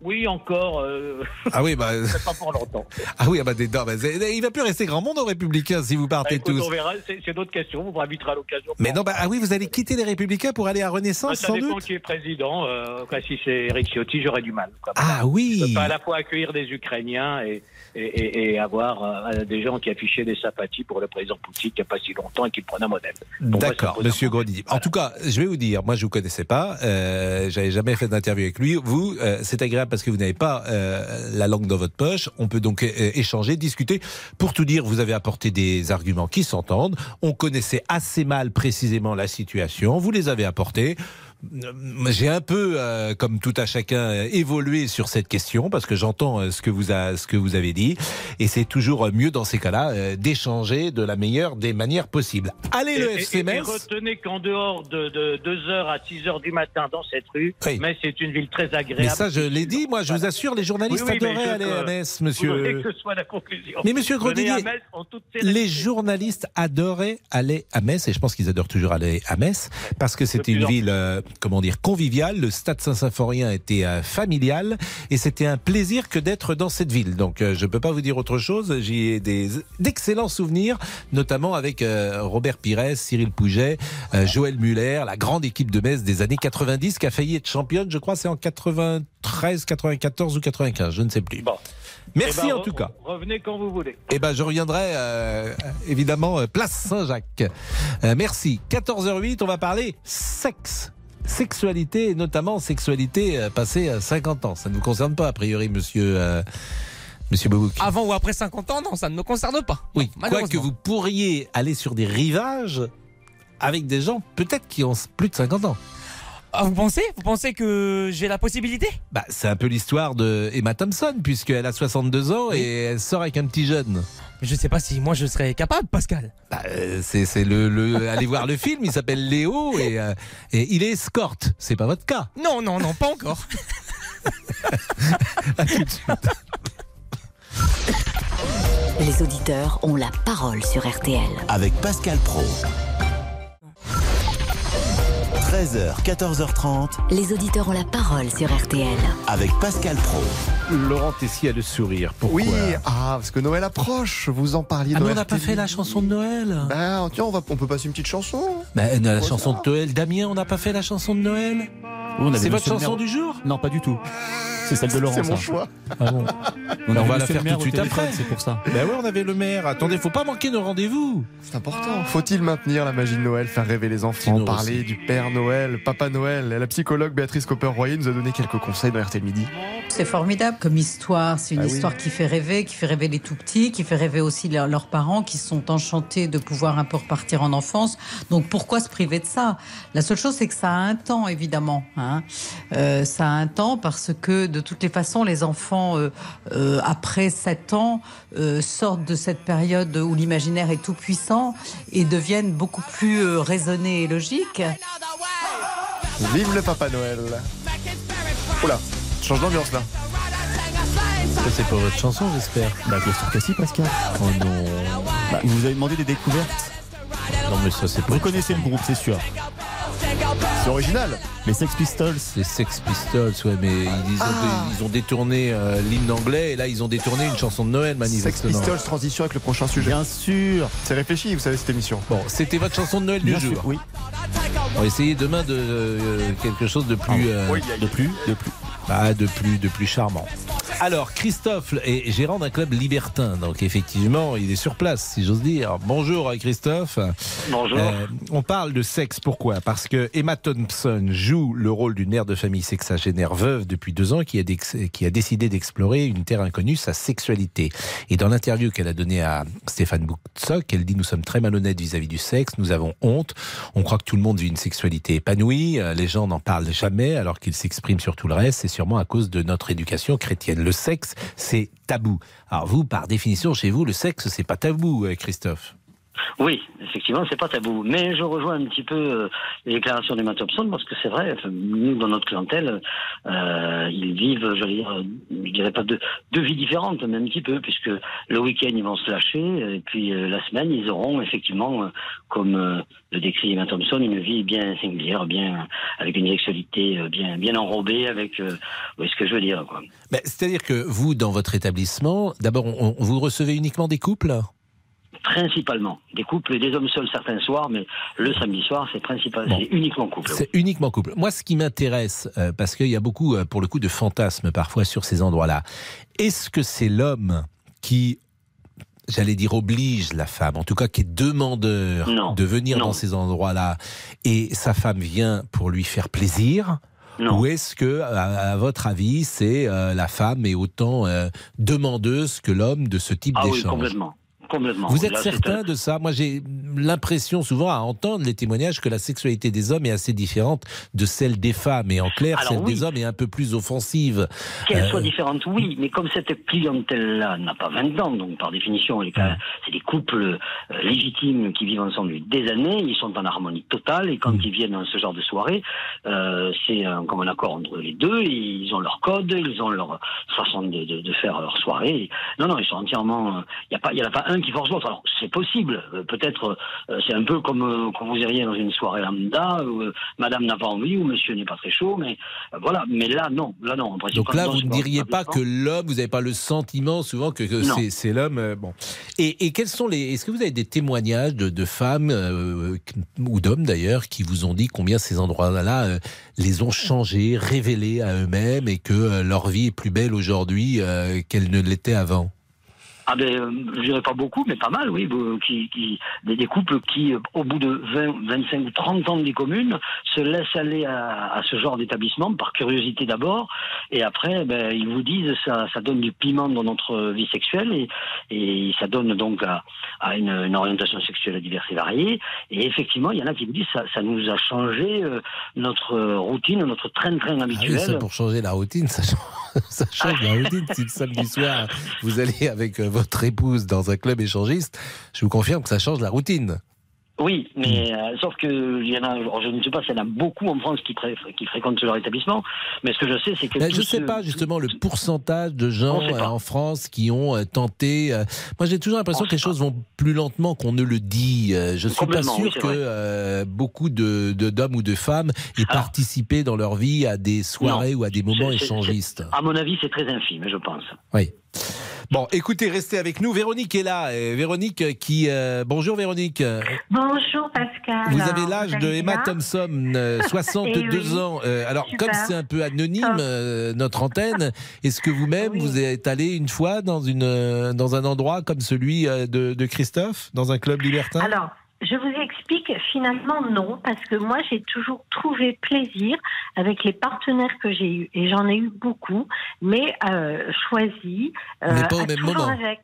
Oui, encore. Euh... Ah oui, bah. pas pour longtemps. Ah oui, ah bah, non, bah, il va plus rester grand monde aux Républicains si vous partez bah, tous. On verra, c'est d'autres questions, vous invitera à l'occasion. Mais non, bah, ah oui, vous allez quitter les Républicains pour aller à Renaissance, bah, ça sans dépend doute qui est président. Euh, si c'est Eric Ciotti, j'aurais du mal. Ah oui. Je peux pas à la fois accueillir des Ukrainiens et, et, et avoir euh, des gens qui affichaient des sympathies pour le président Poutine il n'y a pas si longtemps et qui prenaient un modèle. D'accord, Monsieur Grodidier. En tout cas, je vais vous dire, moi je vous connaissais pas, euh, j'avais jamais fait d'interview avec lui. Vous, euh, c'est agréable parce que vous n'avez pas euh, la langue dans votre poche. On peut donc euh, échanger, discuter. Pour tout dire, vous avez apporté des arguments qui s'entendent. On connaissait assez mal précisément la situation. Vous les avez apportés. J'ai un peu, euh, comme tout à chacun, euh, évolué sur cette question parce que j'entends euh, ce que vous a, ce que vous avez dit, et c'est toujours mieux dans ces cas-là euh, d'échanger de la meilleure des manières possibles. Allez le Et- et- FC et, Metz. retenez qu'en dehors de, de 2h à 6h du matin dans cette rue, Metz est une ville très agréable. Mais ça, je l'ai dit, moi, je vous assure, les journalistes Oui, oui, adoraient aller que- à Metz, monsieur. que ce soit la conclusion. Mais monsieur toute les journalistes adoraient aller à Metz, et je pense qu'ils adorent toujours aller à Metz, parce que plus une ville, euh, comment dire, conviviale. Le stade Saint-Symphorien était euh, familial, et c'était un plaisir que d'être dans cette ville. Donc, euh, je peux pas vous dire autre chose. J'y ai des d'excellents souvenirs, notamment avec euh, Robert Pires, Cyril Pouget, Joël Muller, la grande équipe de Metz des années 90, qui a failli être championne. Je crois c'est en 93, 94 ou 95, je ne sais plus. Merci Eh ben, en tout cas. Revenez quand vous voulez. Eh ben, je reviendrai euh, évidemment place Saint-Jacques. Euh, merci. 14h08, on va parler sexe. Sexualité, et notamment sexualité euh, passée à 50 ans. Ça ne vous concerne pas, a priori, monsieur, euh, monsieur. Avant ou après 50 ans, non, ça ne me concerne pas. oui, quoique vous pourriez aller sur des rivages avec des gens peut-être qui ont plus de 50 ans. Ah, vous pensez? Vous pensez que j'ai la possibilité? Bah, c'est un peu l'histoire de Emma Thompson, puisqu'elle a 62 ans et elle sort avec un petit jeune. Je sais pas si moi je serais capable, Pascal. Bah, euh, c'est c'est le, le allez voir le film. Il s'appelle Léo et, euh, et il est escorte. C'est pas votre cas. Non, non, non, pas encore. Les auditeurs ont la parole sur RTL. Avec Pascal Pro. 13h, 14h30. Les auditeurs ont la parole sur RTL. Avec Pascal Pro. Laurent Tessier a le sourire. Pourquoi Oui, ah, parce que Noël approche, vous en parliez Ah, mais on n'a pas fait la chanson de Noël. Ben, tiens, on, va, on peut passer une petite chanson. Bah, la chanson ça de Noël. Damien, on n'a pas fait la chanson de Noël C'est votre chanson du jour? Non, pas du tout. C'est celle de Laurent. C'est mon ça. choix. Ah bon On, va la faire tout de suite après. C'est pour ça. Ben oui, on avait le maire. Attendez, faut pas manquer nos rendez-vous. C'est important. Faut-il maintenir la magie de Noël, faire rêver les enfants, Tino parler aussi. du Père Noël, Papa Noël? La psychologue Béatrice Copper-Royer nous a donné quelques conseils dans RTL Midi. C'est formidable comme histoire. C'est une Ah oui. histoire qui fait rêver, qui fait rêver les tout petits, qui fait rêver aussi leur- leurs parents qui sont enchantés de pouvoir un peu repartir en enfance. Donc pourquoi se priver de ça? La seule chose, c'est que ça a un temps, évidemment. Hein. Euh, ça a un temps parce que de toutes les façons, les enfants, euh, euh, après 7 ans, euh, sortent de cette période où l'imaginaire est tout puissant et deviennent beaucoup plus euh, raisonnés et logiques. Vive le Papa Noël Oula, change d'ambiance là. Ça, c'est pas votre chanson, j'espère. Bah, bien sûr que si, Pascal. Oh non. Bah, vous vous avez demandé des découvertes. Non, mais ça, c'est pas. Vous connaissez le groupe, c'est sûr. C'est original. Les Sex Pistols. Les Sex Pistols, ouais, mais ils, ils ont, Ah. ils ont détourné euh, l'hymne anglais et là, ils ont détourné une chanson de Noël, Sex manifestement. Pistols, transition avec le prochain sujet. Bien sûr. C'est réfléchi, vous savez, cette émission. Bon, c'était votre chanson de Noël du Bien jour. sûr, oui. On va essayer demain de euh, quelque chose de plus, euh, Oui, De plus, de plus. bah, de plus, de plus charmant. Alors, Christophe est gérant d'un club libertin, donc effectivement, il est sur place, si j'ose dire. Bonjour, Christophe. Bonjour. Euh, on parle de sexe, pourquoi? Parce que Emma Thompson joue le rôle d'une mère de famille sexagénaire veuve depuis deux ans qui a, dex- qui a décidé d'explorer une terre inconnue, sa sexualité. Et dans l'interview qu'elle a donnée à Stéphane Boutsock, elle dit Nous sommes très malhonnêtes vis-à-vis du sexe, nous avons honte, on croit que tout le monde vit une sexualité épanouie, euh, les gens n'en parlent jamais alors qu'ils s'expriment sur tout le reste, c'est sûrement à cause de notre éducation chrétienne. Le sexe, c'est tabou. Alors vous, par définition, chez vous, le sexe, c'est pas tabou, euh, Christophe Oui, effectivement, c'est pas tabou. Mais je rejoins un petit peu euh, les déclarations d'Emma Thompson parce que c'est vrai, nous, dans notre clientèle, euh, ils vivent, je dire, euh, je dirais pas deux, vies différentes, mais un petit peu, puisque le week-end, ils vont se lâcher, et puis la semaine, ils auront effectivement, comme le décrit Emma Thompson, une vie bien singulière, bien avec une sexualité bien, bien enrobée, avec, ce que je veux dire, C'est-à-dire que vous, dans votre établissement, d'abord, vous recevez uniquement des couples? Principalement. Des couples et des hommes seuls certains soirs, mais le samedi soir, c'est principal, c'est uniquement couple. C'est uniquement couple. Moi, ce qui m'intéresse, euh, parce qu'il y a beaucoup, euh, pour le coup, de fantasmes parfois sur ces endroits-là, est-ce que c'est l'homme qui, j'allais dire, oblige la femme, en tout cas qui est demandeur Non. de venir Non. dans ces endroits-là, et sa femme vient pour lui faire plaisir? Ou est-ce que, à, à votre avis, c'est euh, la femme est autant euh, demandeuse que l'homme de ce type Ah oui, d'échange? complètement. Complètement. Vous êtes Là, certain un- de ça Moi, j'ai l'impression souvent à entendre les témoignages que la sexualité des hommes est assez différente de celle des femmes. Et en clair, Alors, celle oui. des hommes est un peu plus offensive. Qu'elle Euh, soit différente, oui, mais comme cette clientèle-là n'a pas 20 ans, donc par définition, c'est des couples euh, légitimes qui vivent ensemble depuis des années, ils sont en harmonie totale, et quand ils viennent dans ce genre de soirée, euh, c'est un commun accord entre les deux, ils ont leur code, ils ont leur façon de, de- de faire leur soirée. Non, non, ils sont entièrement... Il n'y a en a pas un qui force l'autre. Alors, c'est possible, euh, peut-être, euh, c'est un peu comme euh, quand vous iriez dans une soirée lambda, où madame n'a pas envie, ou monsieur n'est pas très chaud, mais voilà. Mais là, non, là, non. Donc là, vous ne diriez pas que l'homme, vous n'avez pas le sentiment souvent que, c'est- l'homme. bon. Et, et quels sont les. Est-ce que vous avez des témoignages de, de femmes ou d'hommes d'ailleurs qui vous ont dit combien ces endroits-là les ont changés, révélés à eux-mêmes et que leur vie est plus belle aujourd'hui qu'elle ne l'était avant? Ah ben, je dirais pas beaucoup, mais pas mal, oui. Qui, qui, des, des couples qui, euh, au bout de 20, 25 ou 30 ans de vie commune, se laissent aller à, à ce genre d'établissement, par curiosité d'abord, et après, ben, ils vous disent ça, ça donne du piment dans notre vie sexuelle, et, et ça donne donc à, à une, une orientation sexuelle diverse et variée. Et effectivement, il y en a qui vous disent ça, ça nous a changé euh, notre routine, notre train-train Ah oui, habituel. ça, pour changer la routine, ça change, ça change la routine. Si le samedi soir, vous allez avec euh, votre épouse dans un club échangiste, je vous confirme que ça change la routine. Oui, mais euh, sauf que il y en a, je ne sais pas s'il y en a beaucoup en France qui, fréquentent leur établissement, mais ce que je sais, c'est que. Ben, je tous sais pas justement le pourcentage de gens euh, en France qui ont euh, tenté. Moi, j'ai toujours l'impression que les choses vont plus lentement qu'on ne le dit. Je suis pas sûr oui, que beaucoup de de- d'hommes ou de femmes aient participé dans leur vie à des soirées Non. ou à des moments échangistes. À mon avis, c'est très infime, je pense. Oui. Bon, écoutez, restez avec nous. Véronique est là. Et Véronique euh, qui. euh, Bonjour Véronique. Bonjour Pascal. Vous avez l'âge de Emma Thompson, euh, 62 Eh oui. ans. Euh, alors, Super. comme c'est un peu anonyme, euh, notre antenne, est-ce que vous-même, vous êtes allé une fois dans, une, euh, dans un endroit comme celui euh, de, de Christophe, dans un club libertin? Alors, je vous explique finalement non, parce que moi j'ai toujours trouvé plaisir avec les partenaires que j'ai eus, et j'en ai eu beaucoup, mais euh, choisis. euh, Mais pas au à même toujours moment. Avec...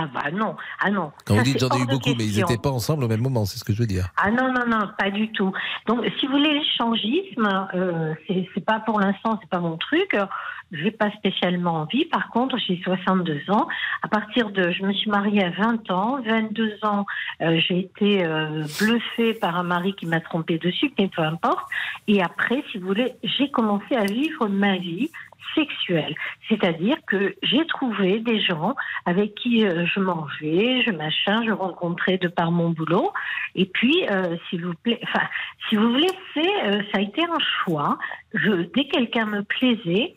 Ah bah non, ah non. Quand Ça, vous dites j'en ai eu beaucoup, mais ils n'étaient pas ensemble au même moment, c'est ce que je veux dire. Ah non, non, non, pas du tout. Donc, si vous voulez, l'échangisme, euh, c'est c'est pas pour l'instant, c'est pas mon truc. J'ai pas spécialement envie. Par contre, j'ai 62 ans. À partir de, je me suis mariée à 20 ans. 22 ans, euh, j'ai été euh, bluffée par un mari qui m'a trompée dessus, mais peu importe. Et après, si vous voulez, j'ai commencé à vivre ma vie sexuelle. C'est-à-dire que j'ai trouvé des gens avec qui euh, je mangeais, je machin, je rencontrais de par mon boulot. Et puis, euh, s'il vous plaît, enfin, si vous voulez, c'est, euh, ça a été un choix. Je, dès que quelqu'un me plaisait,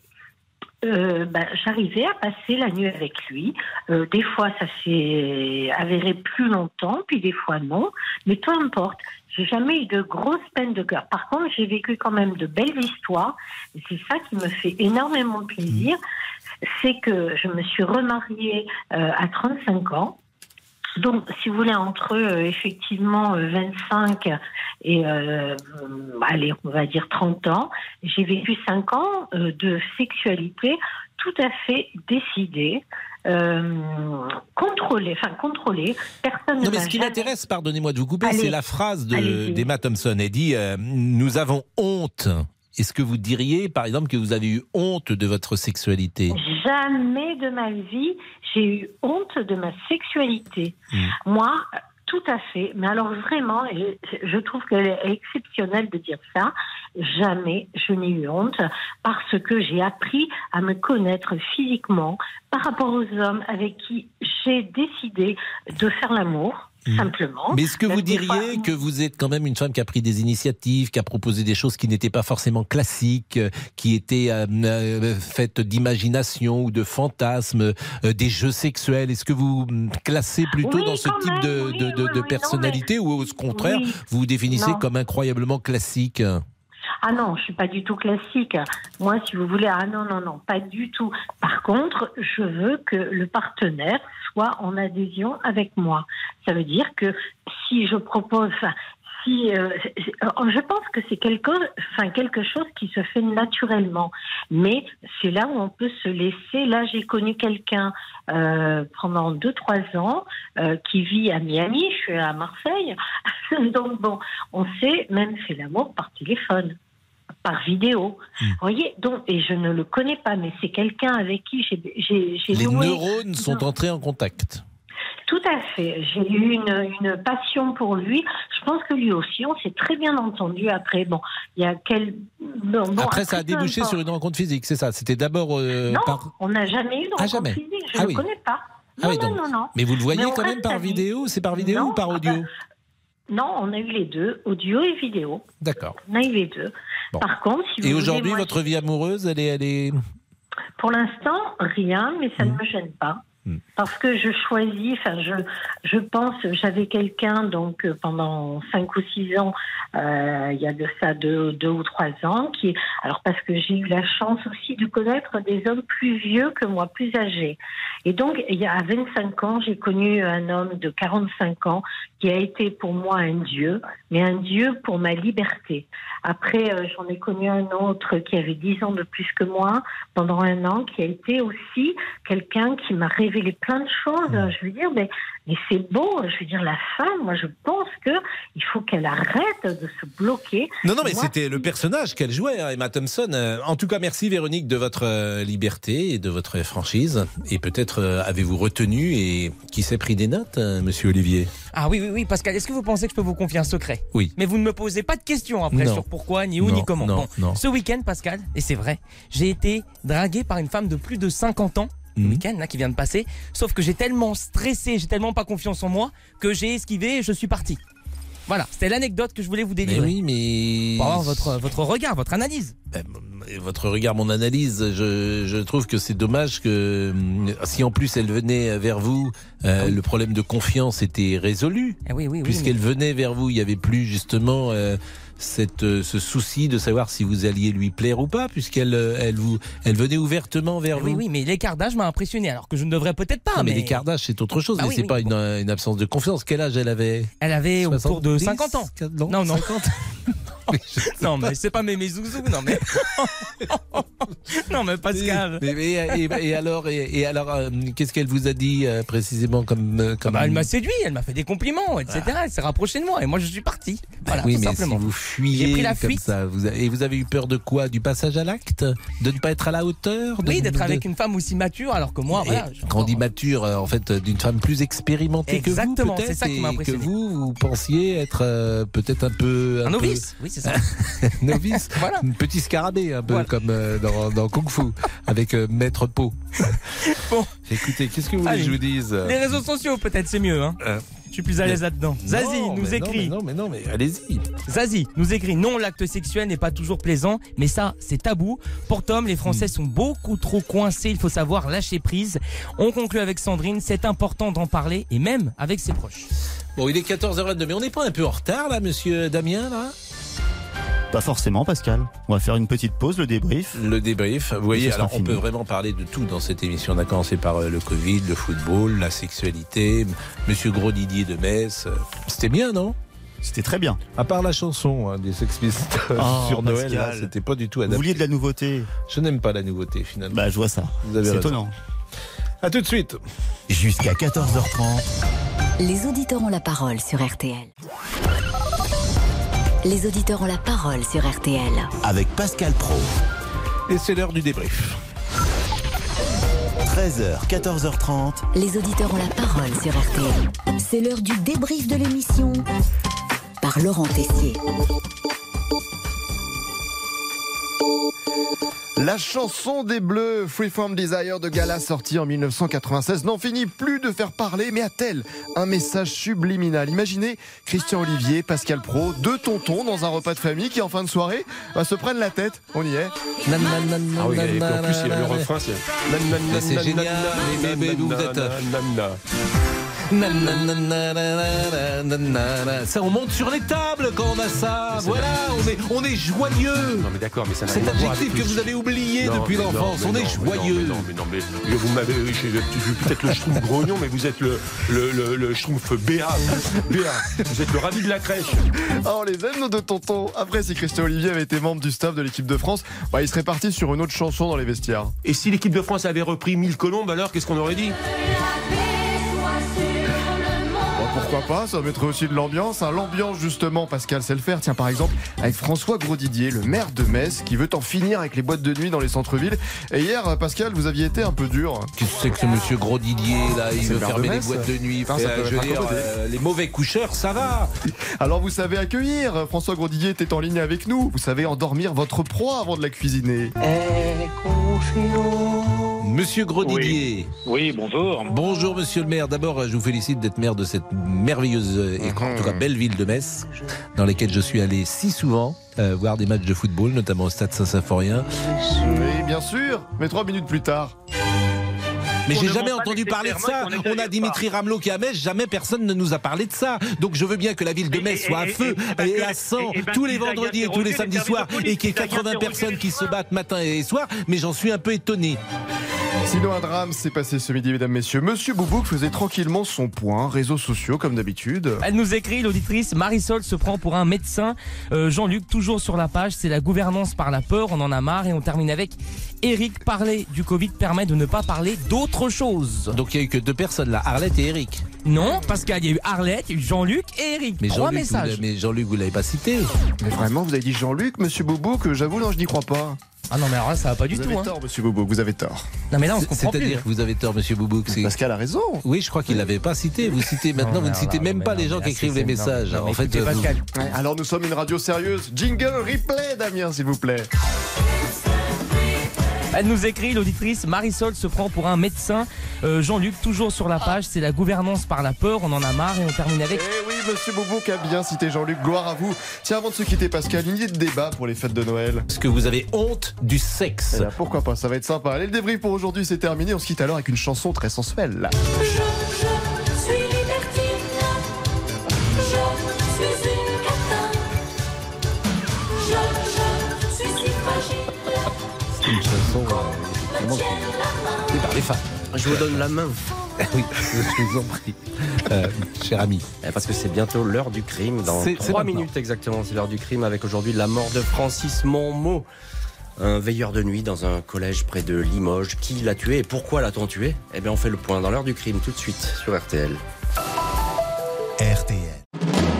ben, j'arrivais à passer la nuit avec lui. Des fois, ça s'est avéré plus longtemps, puis des fois non. Mais peu importe. J'ai jamais eu de grosses peines de cœur. Par contre, j'ai vécu quand même de belles histoires. Et c'est ça qui me fait énormément plaisir. C'est que je me suis remariée euh, à 35 ans. Donc, si vous voulez, entre euh, effectivement euh, 25 et, euh, allez, on va dire 30 ans, j'ai vécu 5 ans de sexualité tout à fait décidée, euh, contrôlée, enfin contrôlée. Personne ne Non, mais m'a ce qui m'intéresse, pardonnez-moi de vous couper, c'est la phrase de- d'Emma Thompson. Elle dit euh, Nous avons honte. Est-ce que vous diriez, par exemple, que vous avez eu honte de votre sexualité? Jamais de ma vie, j'ai eu honte de ma sexualité. Moi, tout à fait. Mais alors vraiment, je trouve qu'elle est exceptionnelle de dire ça. Jamais je n'ai eu honte parce que j'ai appris à me connaître physiquement par rapport aux hommes avec qui j'ai décidé de faire l'amour. Simplement. Mais est-ce que vous fois- diriez que vous êtes quand même une femme qui a pris des initiatives, qui a proposé des choses qui n'étaient pas forcément classiques, euh, qui étaient euh, euh, faites d'imagination ou de fantasmes, euh, des jeux sexuels? Est-ce que vous hum, classez plutôt Oui, dans ce type même, de, oui, de- de- oui, de oui, non, personnalité ou au contraire, vous vous définissez Non. comme incroyablement classique? Ah non, je suis pas du tout classique. Moi, si vous voulez, ah non, non, non, pas du tout. Par contre, je veux que le partenaire soit en adhésion avec moi. Ça veut dire que si je propose, si, euh, euh, je pense que c'est quelque, enfin, quelque chose qui se fait naturellement. Mais c'est là où on peut se laisser. Là, j'ai connu quelqu'un euh, pendant 2-3 ans qui vit à Miami, je suis à Marseille. Donc, bon, on s'est même fait l'amour par téléphone. Par vidéo. Hmm. Vous voyez, donc, et je ne le connais pas, mais c'est quelqu'un avec qui j'ai Les noué- neurones sont entrés en contact. tout à fait. J'ai eu une, une passion pour lui. Je pense que lui aussi, on s'est très bien entendu. Après, bon, il y a quel. bon, Après, ça a débouché sur une rencontre physique, c'est ça C'était d'abord euh, Non, par. on n'a jamais eu de Ah, rencontre jamais. physique. Je Ah ne oui. le connais pas. Ah Non, oui, non, donc- non, non. Mais vous le voyez quand même par vidéo C'est par vidéo ou par ah audio? Non, on a eu les deux, audio et vidéo. D'accord. On a eu les deux. Bon. Par contre, si vous Et aujourd'hui, votre vie amoureuse, elle est, elle est. Pour l'instant, rien, mais Mmh. ça ne me gêne pas. Parce que je choisis, enfin, je, je pense, j'avais quelqu'un donc euh, pendant cinq ou six ans, euh, il y a de ça deux, deux ou trois ans, qui, alors parce que j'ai eu la chance aussi de connaître des hommes plus vieux que moi, plus âgés. Et donc, il y a à 25 ans, j'ai connu un homme de 45 ans qui a été pour moi un dieu, mais un dieu pour ma liberté. Après, euh, j'en ai connu un autre qui avait 10 ans de plus que moi pendant un an, qui a été aussi quelqu'un qui m'a révélé plein de choses. Je veux dire, mais, mais c'est beau. Je veux dire, la femme, moi, je pense que il faut qu'elle arrête de se bloquer. Non, non, mais c'était le personnage qu'elle jouait, hein, Emma Thompson. Euh, En tout cas, merci Véronique de votre euh, liberté et de votre franchise. Et peut-être euh, avez-vous retenu et qui s'est pris des notes, monsieur Olivier? Ah oui, oui, oui, Pascal, est-ce que vous pensez que je peux vous confier un secret? Oui. Mais vous ne me posez pas de questions après Non. sur pourquoi, ni où, Non, ni comment. non, Bon, non. Ce week-end, Pascal, et c'est vrai, j'ai été dragué par une femme de plus de 50 ans. Le Mhm. week-end là qui vient de passer, sauf que j'ai tellement stressé, j'ai tellement pas confiance en moi que j'ai esquivé et je suis parti. Voilà, c'était l'anecdote que je voulais vous Mais délivrer. oui, mais. Pour avoir votre, votre regard, votre analyse. Et Votre regard, mon analyse, je, je trouve que c'est dommage que si en plus elle venait vers vous, euh, le problème de confiance était résolu. Ah oui, oui, oui, Puisqu'elle venait vers vous, il n'y avait plus justement euh, cette, euh, ce souci de savoir si vous alliez lui plaire ou pas, puisqu'elle euh, elle vous, elle venait ouvertement vers Oui, vous. oui, mais l'écart d'âge m'a impressionné, alors que je ne devrais peut-être pas. Non, mais, mais l'écart d'âge, c'est autre chose, Bah mais oui, c'est oui, pas une, une absence de confiance. Quel âge elle avait? Elle avait autour de 70, 50 ans. Non, non. non, mais c'est pas mes, mes zouzous, non, mais. non, mais Pascal. Mais- et, et alors, et, et alors, euh, qu'est-ce qu'elle vous a dit euh, précisément comme, euh, comme... Bah, elle m'a séduit, elle m'a fait des compliments, etc. Elle s'est rapprochée de moi et moi je suis parti. Voilà, Ah. oui, tout mais simplement. si vous fuyez pris la comme fuite. ça, vous et vous avez eu peur de quoi? Du passage à l'acte? De ne pas être à la hauteur? De- Oui, d'être avec une femme aussi mature alors que moi, Et voilà. quand on dit mature, en fait, d'une femme plus expérimentée Exactement, que vous, c'est ça qui m'a peut-être, et que impressionné. vous, vous pensiez être euh, peut-être un peu... Un novice, oui, c'est ça. novice, un petit scarabée, un peu Voilà. comme euh, dans, dans Kung Fu, avec euh, Maître Po. Bon. Écoutez, qu'est-ce que vous voulez que je vous dise Les réseaux sociaux, peut-être, c'est mieux. Hein. Euh, Je suis plus à l'aise là-dedans. Zazie non, nous non, écrit. mais non, mais non, mais allez-y. Zazie nous écrit non, l'acte sexuel n'est pas toujours plaisant, mais ça, c'est tabou. Pour Tom, les Français sont beaucoup trop coincés. Il faut savoir lâcher prise. On conclut avec Sandrine. C'est important d'en parler et même avec ses proches. Bon, il est 14h22, mais on n'est pas un peu en retard là, monsieur Damien, là? Pas forcément, Pascal. On va faire une petite pause, le débrief. Le débrief. Vous voyez, alors on fini. peut vraiment parler de tout dans cette émission. On a commencé par euh, le Covid, le football, la sexualité, monsieur Gros Didier de Metz. Euh, C'était bien, non? C'était très bien. À part la chanson hein, des Sex Pistols Oh, sur Noël, c'était pas du tout Vous adapté. vouliez de la nouveauté? Je n'aime pas la nouveauté finalement. Bah, je vois ça. Vous avez C'est raison. étonnant. À tout de suite. Jusqu'à 14h30. Les auditeurs ont la parole sur RTL. Les auditeurs ont la parole sur RTL. Avec Pascal Pro. Et c'est l'heure du débrief. 13h, 14h30. Les auditeurs ont la parole sur RTL. C'est l'heure du débrief de l'émission par Laurent Tessier. La chanson des Bleus, Freeform Desire de Gala, sortie en 1996, n'en finit plus de faire parler, mais a-t-elle un message subliminal? Imaginez Christian Olivier, Pascal Pro, deux tontons dans un repas de famille qui, en fin de soirée, bah, se prennent la tête. On y est. Ah oui, et puis en plus, il y a le refrain, c'est. Génial, vous êtes- Ça, on monte sur les tables quand on a ça. Voilà, on est, on est joyeux. Non mais d'accord, mais ça n'a Cet adjectif que vous avez oublié Non, depuis l'enfance, on non, est mais non, joyeux. mais Non, mais non, mais vous m'avez, je suis peut-être le schtroumpf grognon, mais vous êtes le le le, le schtroumpf BA. BA. Vous êtes le ravi de la crèche. Oh, on les aime nos deux tontons. Après, si Christian Olivier avait été membre du staff de l'équipe de France, bah, il serait parti sur une autre chanson dans les vestiaires. Et si l'équipe de France avait repris 1000 colombes, alors qu'est-ce qu'on aurait dit? Pourquoi pas, ça mettrait aussi de l'ambiance. hein. L'ambiance, justement, Pascal sait le faire. Tiens, par exemple, avec François Grosdidier, le maire de Metz, qui veut en finir avec les boîtes de nuit dans les centres-villes. Et hier, Pascal, vous aviez été un peu dur. Qu'est-ce que c'est que ce monsieur Gros Didier là Il veut fermer les boîtes de nuit. Enfin, ça frère, peut je être veux dire, incommodé. euh, les mauvais coucheurs, ça va. Alors, vous savez accueillir. François Grosdidier était en ligne avec nous. Vous savez endormir votre proie avant de la cuisiner. Monsieur Gros Didier. Oui, bonjour. Bonjour Monsieur le maire. D'abord, je vous félicite d'être maire de cette merveilleuse et en tout cas belle ville de Metz, dans laquelle je suis allé si souvent euh, voir des matchs de football, notamment au Stade Saint-Symphorien. Oui, bien sûr. Mais trois minutes plus tard. Mais j'ai jamais pas entendu parler de ça. On a Dimitri Ramelot qui est à Metz, jamais personne ne nous a parlé de ça. Donc je veux bien que la ville de Et- Metz et- soit à et- feu et- à 100 et- et ben tous les vendredis et tous les samedis soirs et qu'il y ait qu'ils aillent 80 interroger personnes qui se battent matin et soir, mais j'en suis un peu étonné. Sinon, un drame s'est passé ce midi, mesdames, messieurs. Monsieur Boubouk faisait tranquillement son point, réseaux sociaux comme d'habitude. Elle nous écrit, l'auditrice Marisol se prend pour un médecin. Euh, Jean-Luc, toujours sur la page, c'est la gouvernance par la peur, on en a marre. Et on termine avec Eric, parler du Covid permet de ne pas parler d'autre chose. Donc il n'y a eu que deux personnes là, Arlette et Eric. Non, parce qu'il y a eu Arlette, il y a eu Jean-Luc et Eric. Mais Trois Jean-Luc, vous messages. l'avez- mais Jean-Luc, vous l'avez pas cité. Mais vraiment, vous avez dit Jean-Luc, monsieur Boubouk J'avoue, non, je n'y crois pas. Ah non, mais alors là, ça va pas du vous tout. avez hein. tort, monsieur Boubouk, vous avez tort. Non, mais là, on comprend plus. C'est-à-dire que vous avez tort, monsieur Boubouk. Pascal a raison. Oui, je crois qu'il l'avait pas cité. Vous citez maintenant, Non, vous ne citez même pas les gens qui écrivent les messages. en fait, vous- Pascal. Alors nous sommes une radio sérieuse. Jingle replay, Damien, s'il vous plaît. Elle nous écrit, l'auditrice Marisol se prend pour un médecin. Euh, Jean-Luc, toujours sur la page, c'est la gouvernance par la peur, on en a marre. Et on termine avec Eh oui, monsieur Boubouk a bien cité Jean-Luc, gloire à vous. Tiens, avant de se quitter, Pascal, une idée de débat pour les fêtes de Noël. Est-ce que vous avez honte du sexe Eh bien, pourquoi pas, ça va être sympa. Allez, le débrief pour aujourd'hui, c'est terminé. On se quitte alors avec une chanson très sensuelle. Je Euh, effectivement, qui- par les femmes. Je vous donne la main. Oui, je vous en prie, Euh, cher ami. Eh, Parce que c'est bientôt l'heure du crime. Dans C'est- c'est trois maintenant. minutes exactement, c'est l'heure du crime avec aujourd'hui la mort de Francis Monmot. Un veilleur de nuit dans un collège près de Limoges. Qui l'a tué et pourquoi l'a-t-on tué? Eh bien, on fait le point dans l'heure du crime tout de suite sur RTL. RTL.